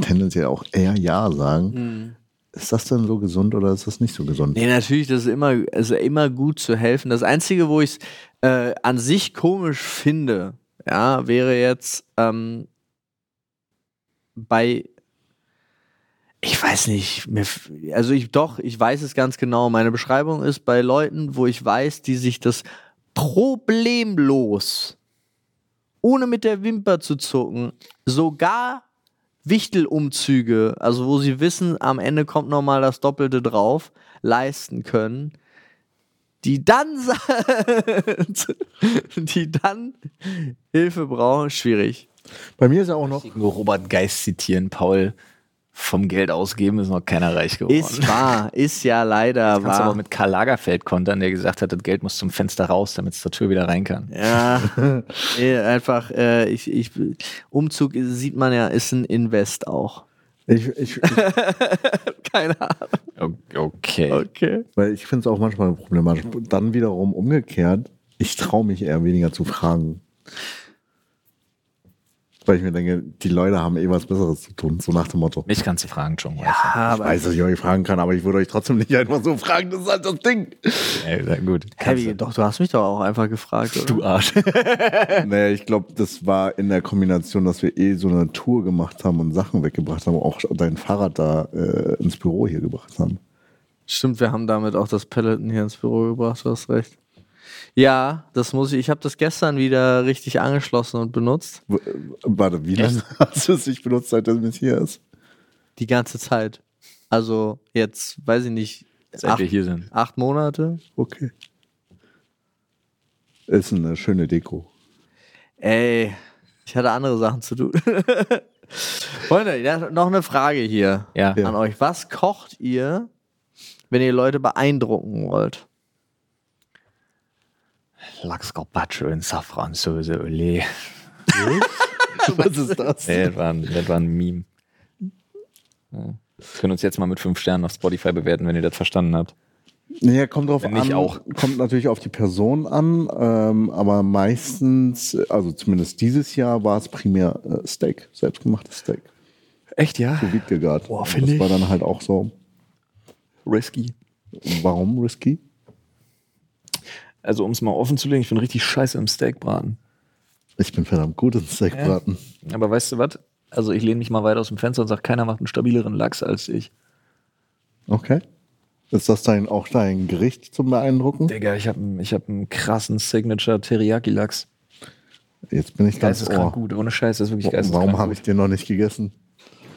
tendenziell auch eher Ja sagen. Ist das denn so gesund oder ist das nicht so gesund? Nee, natürlich, das ist immer, ist immer gut zu helfen. Das Einzige, wo ich es äh, an sich komisch finde, ja, wäre jetzt ähm, bei, ich weiß nicht, mir, also ich doch, ich weiß es ganz genau. Meine Beschreibung ist bei Leuten, wo ich weiß, die sich das problemlos, ohne mit der Wimper zu zucken, sogar Wichtelumzüge, also wo sie wissen, am Ende kommt nochmal das Doppelte drauf, leisten können, die dann, die dann Hilfe brauchen, schwierig. Bei mir ist ja auch noch, Robert Geist zitieren, Paul. Vom Geld ausgeben ist noch keiner reich geworden. Ist wahr, ist ja leider Kannst aber wahr. mit Karl Lagerfeld kontern, der gesagt hat, das Geld muss zum Fenster raus, damit es zur Tür wieder rein kann. Ja, einfach, äh, ich, ich, Umzug sieht man ja, ist ein Invest auch. ich, ich, ich, Keine Ahnung. Okay. Okay. weil ich finde es auch manchmal problematisch. Dann wiederum umgekehrt, ich traue mich eher weniger zu fragen. Weil ich mir denke, die Leute haben eh was Besseres zu tun, so nach dem Motto. Mich kannst du fragen, John. Ja, Ich aber weiß, dass ich euch fragen kann, aber ich würde euch trotzdem nicht einfach so fragen, das ist halt das Ding. Ja, sehr gut. Heavy, doch, du hast mich doch auch einfach gefragt, oder? Du Arsch. Naja, ich glaube, das war in der Kombination, dass wir eh so eine Tour gemacht haben und Sachen weggebracht haben, auch dein Fahrrad da äh, ins Büro hier gebracht haben. Stimmt, wir haben damit auch das Peloton hier ins Büro gebracht, du hast recht. Ja, das muss ich. Ich habe das gestern wieder richtig angeschlossen und benutzt. W äh, warte, wie lange hast du es nicht benutzt, seitdem es hier ist? Die ganze Zeit. Also jetzt, weiß ich nicht, Seit wir acht, hier sind. acht Monate. Okay. Ist eine schöne Deko. Ey, ich hatte andere Sachen zu tun. Freunde, noch eine Frage hier Ja. Ja. an euch. Was kocht ihr, wenn ihr Leute beeindrucken wollt? Lachs Carpaccio in Safransoße, ole. Was ist das? Nee, das war ein, das war ein Meme. Ja. Können uns jetzt mal mit fünf Sternen auf Spotify bewerten, wenn ihr das verstanden habt. Naja, kommt drauf Wenn an. auch. Kommt natürlich auf die Person an, ähm, aber meistens, also zumindest dieses Jahr, war es primär äh, Steak, selbstgemachtes Steak. Echt, ja? So Wiedgegart. Boah, Und find Das ich. war dann halt auch so. Risky. Warum risky? Also, um es mal offen zu legen, ich bin richtig scheiße im Steakbraten. Ich bin verdammt gut im Steakbraten. Aber weißt du was? Also, ich lehne mich mal weit aus dem Fenster und sage, keiner macht einen stabileren Lachs als ich. Okay. Ist das dein, auch dein Gericht zum Beeindrucken? Digga, ich habe ich hab einen krassen Signature Teriyaki-Lachs. Jetzt bin ich ganz Geisteskrank ohr. gut, ohne Scheiß, das ist wirklich geisteskrank Warum habe ich den noch nicht gegessen?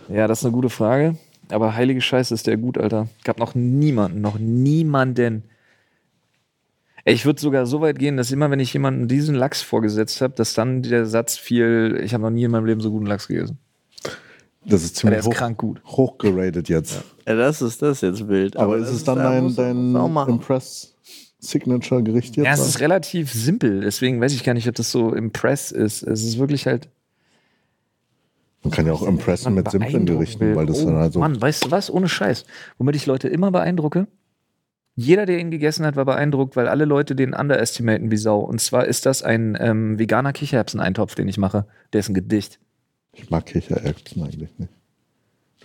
Ja, das ist eine gute Frage. Aber heilige Scheiße ist der gut, Alter. Gab noch niemanden, noch niemanden. Ich würde sogar so weit gehen, dass immer, wenn ich jemanden diesen Lachs vorgesetzt habe, dass dann der Satz fiel, ich habe noch nie in meinem Leben so guten Lachs gegessen. Das ist Ja, der ziemlich ist hoch, krank gut. hoch geratet jetzt. Ja, das ist das jetzt wild. Aber, das ist es dann da dein, dein. Impress Signature Gericht jetzt? Ja, es ist relativ simpel, deswegen weiß ich gar nicht, ob das so Impress ist. Es ist wirklich halt. Man kann ja auch impressen mit simplen Gerichten, will. weil das oh, dann halt so. Mann, weißt du was? Ohne Scheiß. Womit ich Leute immer beeindrucke? Jeder, der ihn gegessen hat, war beeindruckt, weil alle Leute den underestimaten wie Sau. Und zwar ist das ein ähm, veganer Kichererbsen-Eintopf, den ich mache. Der ist ein Gedicht. Ich mag Kichererbsen eigentlich nicht.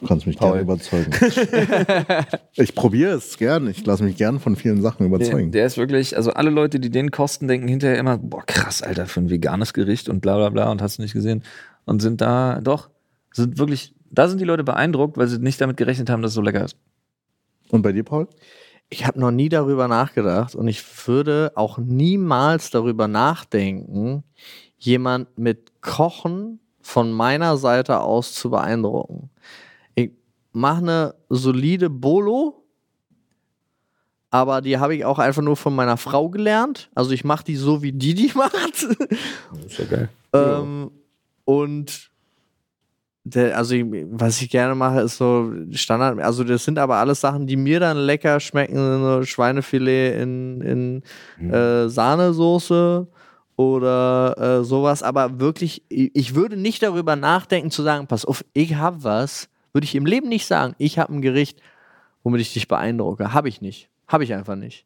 Du kannst mich Paul. gerne überzeugen. ich probiere es gern. Ich lasse mich gern von vielen Sachen Der, überzeugen. der ist wirklich, also alle Leute, die den kosten, denken hinterher immer, boah, krass, Alter, für ein veganes Gericht und bla bla bla und hast du nicht gesehen. Und sind da, doch, sind wirklich, da sind die Leute beeindruckt, weil sie nicht damit gerechnet haben, dass es so lecker ist. Und bei dir, Paul? Ich habe noch nie darüber nachgedacht und ich würde auch niemals darüber nachdenken, jemand mit Kochen von meiner Seite aus zu beeindrucken. Ich mache eine solide Bolo, aber die habe ich auch einfach nur von meiner Frau gelernt. Also ich mache die so, wie die die macht. ist ja geil. Ähm, und der, also was ich gerne mache, ist so Standard. Also das sind aber alles Sachen, die mir dann lecker schmecken. So Schweinefilet in, in Mhm. äh, Sahnesoße oder äh, sowas. Aber wirklich, ich, ich würde nicht darüber nachdenken zu sagen, pass auf, ich habe was. Würde ich im Leben nicht sagen. Ich habe ein Gericht, womit ich dich beeindrucke. Habe ich nicht. Habe ich einfach nicht.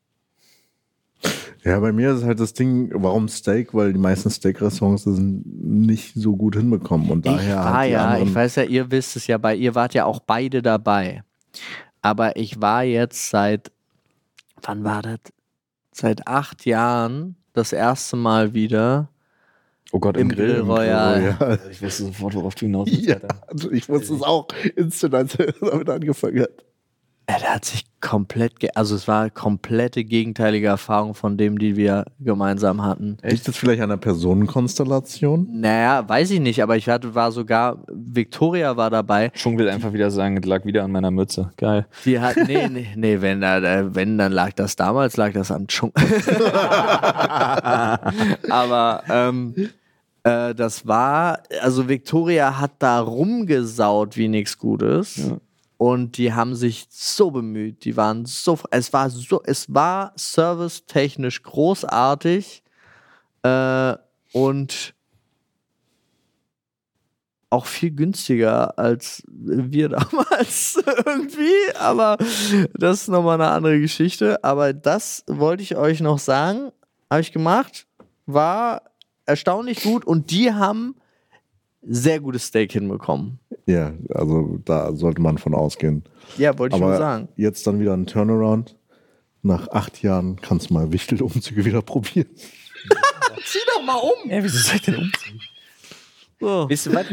Ja, bei mir ist halt das Ding, warum Steak? Weil die meisten Steak-Restaurants das nicht so gut hinbekommen. Und Ich daher war halt ja, ich weiß ja, ihr wisst es ja, bei ihr wart ja auch beide dabei. Aber ich war jetzt seit, wann war das? Seit acht Jahren das erste Mal wieder Oh Gott, im Grill Royal. Ja, Ich weiß sofort, worauf du hinaus willst, ja, also ich wusste es auch instant, als er damit angefangen hat. Ja, der hat sich komplett, ge also es war komplette gegenteilige Erfahrung von dem, die wir gemeinsam hatten. Liegt das vielleicht an der Personenkonstellation? Naja, weiß ich nicht, aber ich hatte, war sogar, Victoria war dabei, Schung will einfach wieder sagen, es lag wieder an meiner Mütze. Geil. Die hat, nee, nee, nee, wenn, da- wenn, dann lag das damals, lag das am Chung. Aber ähm, äh, das war, also Victoria hat da rumgesaut wie nichts Gutes. Ja. Und die haben sich so bemüht. Die waren so, es war so, es war servicetechnisch großartig. Äh, und auch viel günstiger als wir damals irgendwie, aber das ist nochmal eine andere Geschichte. Aber das wollte ich euch noch sagen, habe ich gemacht, war erstaunlich gut und die haben sehr gutes Steak hinbekommen. Ja, also da sollte man von ausgehen. Ja, wollte ich nur Aber sagen. jetzt dann wieder ein Turnaround. Nach acht Jahren kannst du mal Wichtelumzüge wieder probieren. Zieh doch mal um. Ja, wieso soll ich denn umziehen? So. Weißt du was?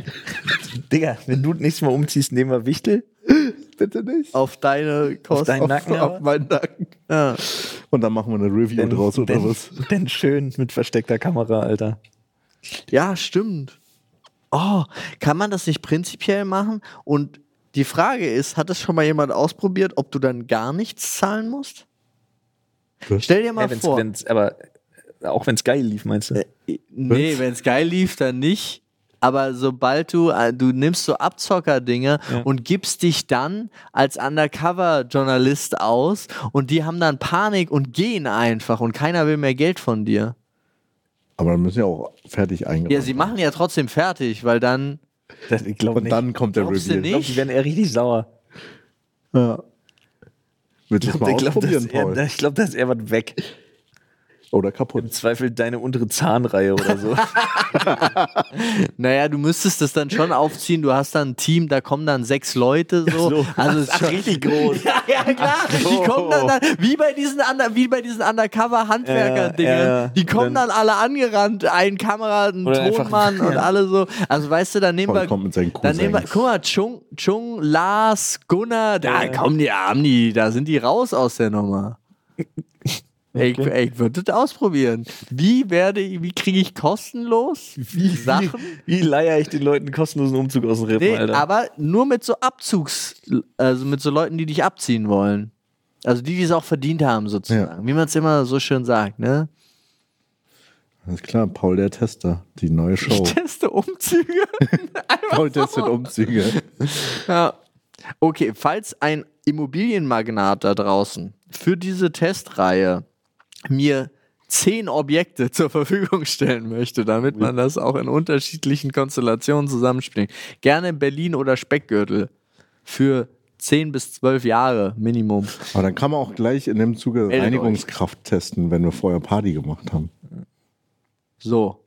Digga, wenn du nächstes Mal umziehst, nehmen wir Wichtel. Bitte nicht. Auf deine Kosten. deinen Nacken, auf, auf meinen Nacken. Ja. Und dann machen wir eine Review draus oder denn, was? denn schön mit versteckter Kamera, Alter. ja, stimmt. Oh, kann man das nicht prinzipiell machen? Und die Frage ist, hat das schon mal jemand ausprobiert, ob du dann gar nichts zahlen musst? Was? Stell dir mal Ja, wenn's, vor. wenn's, aber auch wenn es geil lief, meinst du? Nee, wenn es geil lief, dann nicht. Aber sobald du, äh, du nimmst so Abzocker-Dinge Ja. und gibst dich dann als Undercover-Journalist aus und die haben dann Panik und gehen einfach und keiner will mehr Geld von dir. Aber dann müssen ja auch fertig eingehen. Ja, sie machen ja trotzdem fertig, weil dann, Das, ich glaube Und dann kommt der Glaubst du Reveal. nicht? Ich glaube, die werden eher richtig sauer. Ja. Willst du mal Ich glaube, ausprobieren, da, Paul? ist eher- ich glaub, da ist eher was weg. Oder Im kaputt. Zweifel deine untere Zahnreihe oder so. naja, du müsstest das dann schon aufziehen. Du hast dann ein Team, da kommen dann sechs Leute so. so. Also es ist schon richtig groß. Ja, ja, klar. Die kommen dann, dann wie bei diesen, Under, wie bei diesen Undercover-Handwerker-Dingen. Ja, ja. Die kommen dann, Dann- alle angerannt. Ein Kamera, ein Tonmann und ja. alle so. Also weißt du, dann nehmen Paul wir. kommt mit seinen Dann nehmen wir, guck mal, Chung, Chung, Lars, Gunnar, da kommen die, haben die, da sind die raus aus der Nummer. Ich, ich würde das ausprobieren. Wie werde ich, wie kriege ich kostenlos Sachen? Wie leier ich den Leuten einen kostenlosen Umzug aus dem Rippen, Nee, Alter? aber nur mit so Abzugs, also mit so Leuten, die dich abziehen wollen. Also die, die es auch verdient haben, sozusagen. Wie man es immer so schön sagt, ne? Alles klar, Paul der Tester. Die neue Show. Ich teste Umzüge. Paul testet Umzüge. ja. Okay, falls ein Immobilienmagnat da draußen für diese Testreihe mir zehn Objekte zur Verfügung stellen möchte, damit man das auch in unterschiedlichen Konstellationen zusammenspielt. Gerne Berlin oder Speckgürtel für 10 bis 12 Jahre Minimum. Aber dann kann man auch gleich in dem Zuge Meldet Reinigungskraft testen, wenn wir vorher Party gemacht haben. So.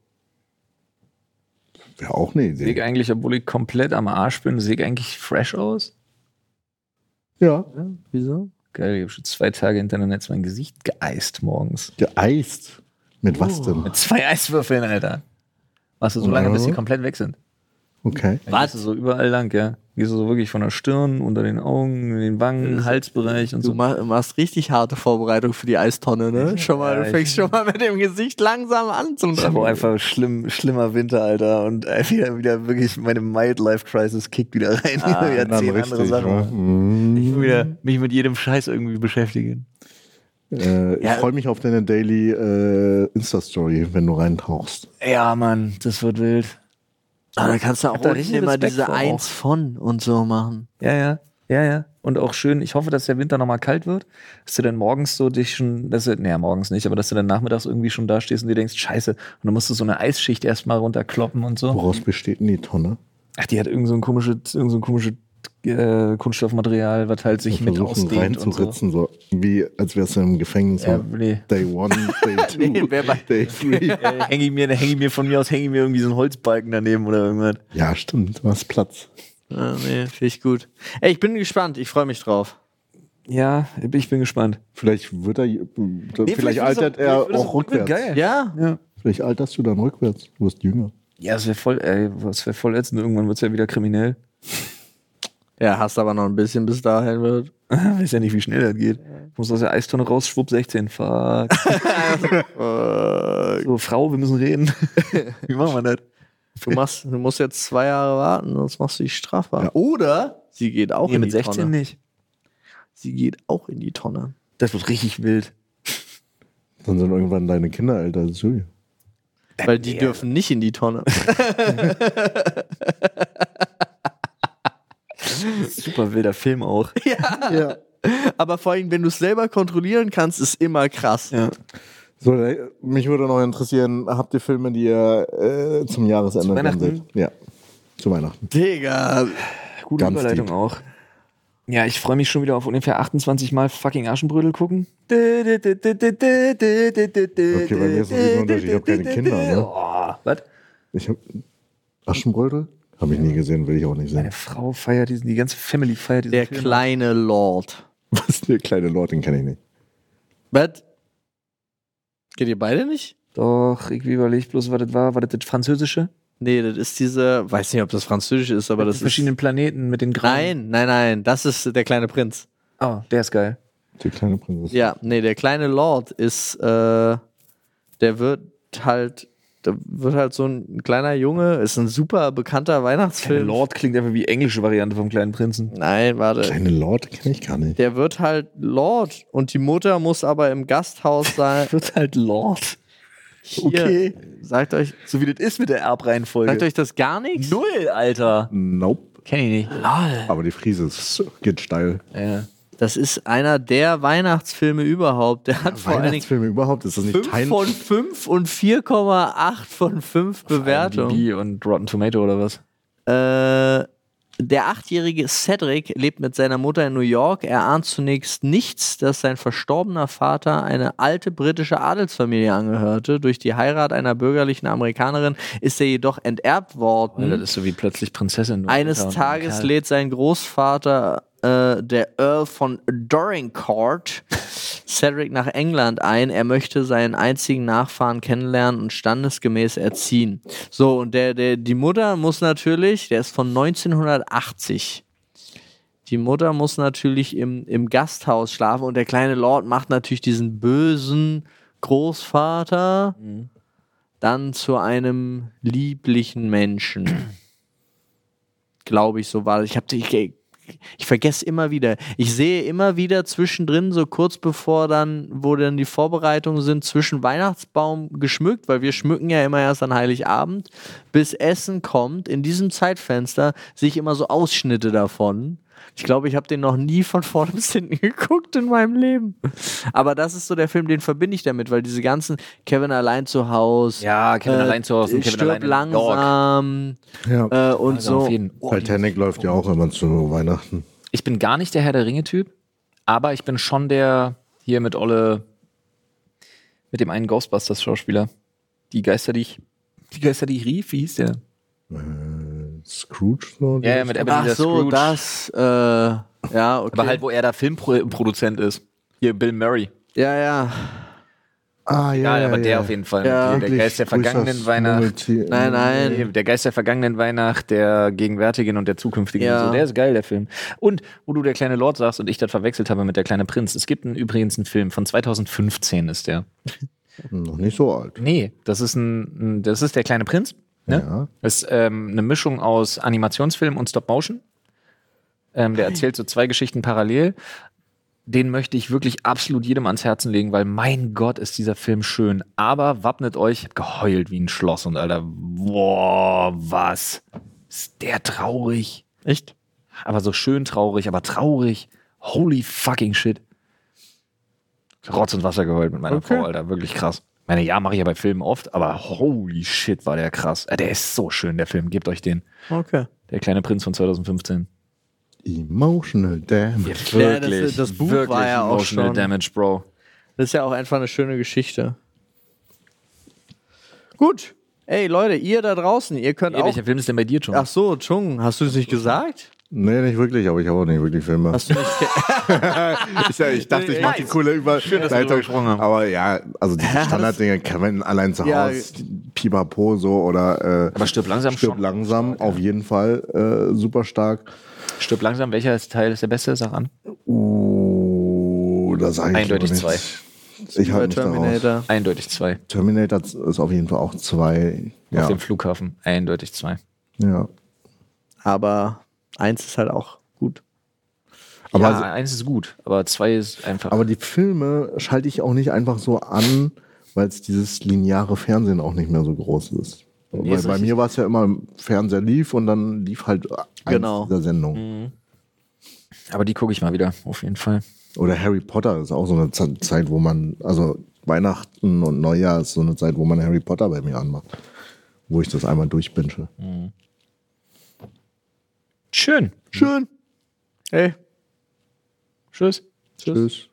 Wäre auch eine Sehe ich Idee. eigentlich, obwohl ich komplett am Arsch bin, sehe ich eigentlich fresh aus? Ja. Ja, wieso? Geil, ich habe schon zwei Tage hintereinander jetzt mein Gesicht geeist morgens. Geeist. Mit was Oh. denn? Mit zwei Eiswürfeln, Alter. Warst du so lange, bis die komplett weg sind? Okay. Dann gehst du so überall lang, ja. Gehst du so wirklich von der Stirn, unter den Augen, in den Wangen, Halsbereich und Du so. ma machst richtig harte Vorbereitung für die Eistonne, ne? Schon mal, Ja, du fängst schon mal mit dem Gesicht langsam an zum Ich habe auch einfach schlimm, schlimmer Winter, Alter. Und äh, wieder, wieder wirklich meine Mild-Life-Crisis kickt wieder rein. Ah, wieder zehn richtig, andere Sachen. ne? Mhm. Ich will wieder mich mit jedem Scheiß irgendwie beschäftigen. Äh, Ja. Ich freue mich auf deine Daily äh, Insta-Story, wenn du reintauchst. Ja, Mann, das wird wild. Aber dann kannst du auch da unten richtig immer Respekt diese vor auch. Eins von und so machen. Ja, ja. Ja, ja. Und auch schön, ich hoffe, dass der Winter nochmal kalt wird, dass du dann morgens so dich schon, dass du, naja, morgens nicht, aber dass du dann nachmittags irgendwie schon da stehst und dir denkst, scheiße, und dann musst du so eine Eisschicht erstmal runterkloppen und so. Woraus besteht denn die Tonne? Ach, die hat irgend so ein komisches, irgend so ein komisches äh, Kunststoffmaterial, was halt sich mit ausdehnt und so. so. wie als wärst du im Gefängnis. Ja, nee. Day one, day two, Nee, wer bei- day three. Äh, hänge ich mir, hänge ich mir von mir aus, hänge ich mir irgendwie so einen Holzbalken daneben oder irgendwas. Ja, stimmt, du hast Platz. Ja, nee, finde ich gut. Ey, ich bin gespannt, ich freue mich drauf. Ja, ich bin gespannt. Vielleicht wird er, vielleicht, altert er auch rückwärts. Geil. Ja? Ja. Vielleicht alterst du dann rückwärts. Du wirst jünger. Ja, das wäre voll, ey, das wäre voll ätzend. Irgendwann wird es ja wieder kriminell. Ja, hast aber noch ein bisschen bis dahin wird. Weiß ja nicht, wie schnell das geht. Muss aus der Eistonne raus, schwupp 16. Fuck. so, Frau, wir müssen reden. wie machen wir das? Du, machst, du musst jetzt zwei Jahre warten, sonst machst du dich strafbar. Ja. Oder sie geht auch Nee, in mit die 16 Tonne. nicht. Sie geht auch in die Tonne. Das wird richtig wild. Dann sind irgendwann deine Kinder älter als du. Weil die dürfen nicht in die Tonne. Super wilder Film auch. Ja. Aber vor allem, wenn du es selber kontrollieren kannst, ist immer krass. Ja. So, äh, mich würde noch interessieren, habt ihr Filme, die ihr äh, zum Jahresende Zu Weihnachten? seht? Ja, zu Weihnachten. Digga. Gute Ganz Überleitung deep. auch. Ja, ich freue mich schon wieder auf ungefähr 28 Mal fucking Aschenbrödel gucken. Okay, bei mir ist noch ein Unterschied. Ich hab keine Kinder, ne? Oh, was? Ich hab Aschenbrödel? Habe ich nie gesehen, will ich auch nicht Meine sehen. Frau feiert diesen, die ganze Family feiert diesen Der Film. kleine Lord. Was der kleine Lord, den kenne ich nicht. Was? Geht ihr beide nicht? Doch, ich überlege bloß, was das war. War das das Französische? Nee, das ist diese, weiß nicht, ob das Französisch ist, aber Mit das den verschiedenen Planeten mit den ist. grauen. Nein, nein, nein, das ist der kleine Prinz. Oh, der ist geil. Die kleine Prinzessin. Ja, nee, der kleine Lord ist, äh, der wird halt, der wird halt so ein kleiner Junge, ist ein super bekannter Der Weihnachtsfilm. Lord klingt einfach wie englische Variante vom kleinen Prinzen. Nein, warte. Kleine Lord kenne ich gar nicht. Der wird halt Lord und die Mutter muss aber im Gasthaus sein. Wird halt Lord. Hier, Okay. Sagt euch, So wie das ist mit der Erbreihenfolge. sagt euch das gar nichts? Null, Alter. Nope. Kenn ich nicht. Lol. Aber die Friese ist, geht steil. Ja. Das ist einer der Weihnachtsfilme überhaupt. Der hat vor allen Dingen Weihnachtsfilme überhaupt, ist das nicht 5 Teil? von 5 und 4,8 von 5 Bewertungen. Und Rotten Tomato oder was? Äh, der achtjährige Cedric lebt mit seiner Mutter in New York. Er ahnt zunächst nichts, dass sein verstorbener Vater eine alte britische Adelsfamilie angehörte. Durch die Heirat einer bürgerlichen Amerikanerin ist er jedoch enterbt worden. Das ist so wie plötzlich Prinzessin. Eines Tages lädt sein Großvater, äh, der Earl von Dorincourt, Cedric nach England ein. Er möchte seinen einzigen Nachfahren kennenlernen und standesgemäß erziehen. So, und der, der, die Mutter muss natürlich, der ist von 1980. Die Mutter muss natürlich im, im Gasthaus schlafen und der kleine Lord macht natürlich diesen bösen Großvater dann zu einem lieblichen Menschen glaube ich, so war. das. Ich habe ich, vergesse immer wieder. Ich sehe immer wieder zwischendrin, so kurz bevor dann, wo dann die Vorbereitungen sind, zwischen Weihnachtsbaum geschmückt, weil wir schmücken ja immer erst an Heiligabend, bis Essen kommt, in diesem Zeitfenster sehe ich immer so Ausschnitte davon. Ich glaube, ich habe den noch nie von vorne bis hinten geguckt in meinem Leben. Aber das ist so der Film, den verbinde ich damit, weil diese ganzen Kevin allein zu Hause, Ja, Kevin allein zu Hause und Kevin stirb allein in New York. langsam Ja. äh, und Also so. auf jeden- Oh, Titanic läuft ja auch immer zu Weihnachten. Ich bin gar nicht der Herr der Ringe-Typ, aber ich bin schon der hier mit Olle, mit dem einen Ghostbusters-Schauspieler. Die Geister, die ich, die Geister, die ich rief, wie hieß der? Scrooge? So, Ja, ja, mit Ach Ebenezer so, Scrooge. das, äh, ja, okay. Aber halt, wo er da Filmproduzent ist. Hier, Bill Murray. ja, ja. Ah, Ja, aber der auf jeden Fall. Ja. der, Geist der vergangenen Weihnacht. Nein, nein. Der Geist der vergangenen Weihnacht, der gegenwärtigen und der zukünftigen. Ja. und So, der ist geil, der Film. Und wo du der kleine Lord sagst und ich das verwechselt habe mit der kleine Prinz. Es gibt einen, übrigens einen Film von 2015 ist der. Noch nicht so alt. Nee, das ist ein, ein das ist der kleine Prinz. Ne? Ja. Das ist ähm, eine Mischung aus Animationsfilm und Stop Motion. Ähm, der erzählt so zwei Geschichten parallel. Den möchte ich wirklich absolut jedem ans Herzen legen, weil mein Gott ist dieser Film schön. Aber wappnet euch, ich hab geheult wie ein Schloss und Alter, boah, was? Ist der traurig? Echt? Aber so schön traurig, aber traurig. Holy fucking shit. Rotz und Wasser geheult mit meiner Okay. Frau, Alter. Wirklich krass. Ich meine, ja, mache ich ja bei Filmen oft, aber holy shit, war der krass. Äh, Der ist so schön, der Film. Gebt euch den. Okay. Der kleine Prinz von 2015. Emotional Damage. Ja, das- das Buch war ja auch emotional schon- Damage, Bro. Das ist ja auch einfach eine schöne Geschichte. Gut. Ey, Leute, ihr da draußen, ihr könnt Ey, auch. welcher Film ist denn bei dir, John? Ach so, Chung, hast du es nicht gesagt? Nee, nicht wirklich, aber ich habe auch nicht wirklich Filme. Hast du nicht. ich, ich dachte, ich mache die coole über dass wir drüber gesprochen haben. Aber ja, also die Standarddinge kann man allein zu Ja. Hause, Pipapo so oder äh, Aber stirb langsam Stirb schon. langsam, auf jeden Fall äh, super stark. Stirb langsam. Welcher Teil ist der beste? Sag an. Uh, da sage ich Eindeutig zwei. Ich halte Terminator. Eindeutig zwei. Terminator ist auf jeden Fall auch zwei. Auf Ja, dem Flughafen. Eindeutig zwei. ja. Aber eins ist halt auch gut. Aber, ja, eins ist gut, aber zwei ist einfach. aber die Filme schalte ich auch nicht einfach so an, weil es dieses lineare Fernsehen auch nicht mehr so groß ist. Nee, weil ist bei mir war es ja immer, im Fernseher lief und dann lief halt eins Genau. dieser Sendung. aber die gucke ich mal wieder, auf jeden Fall. Oder Harry Potter ist auch so eine Zeit, wo man, also Weihnachten und Neujahr ist so eine Zeit, wo man Harry Potter bei mir anmacht. Wo ich das einmal durchbinsche. Schön. Schön. Hey. Tschüss. Tschüss.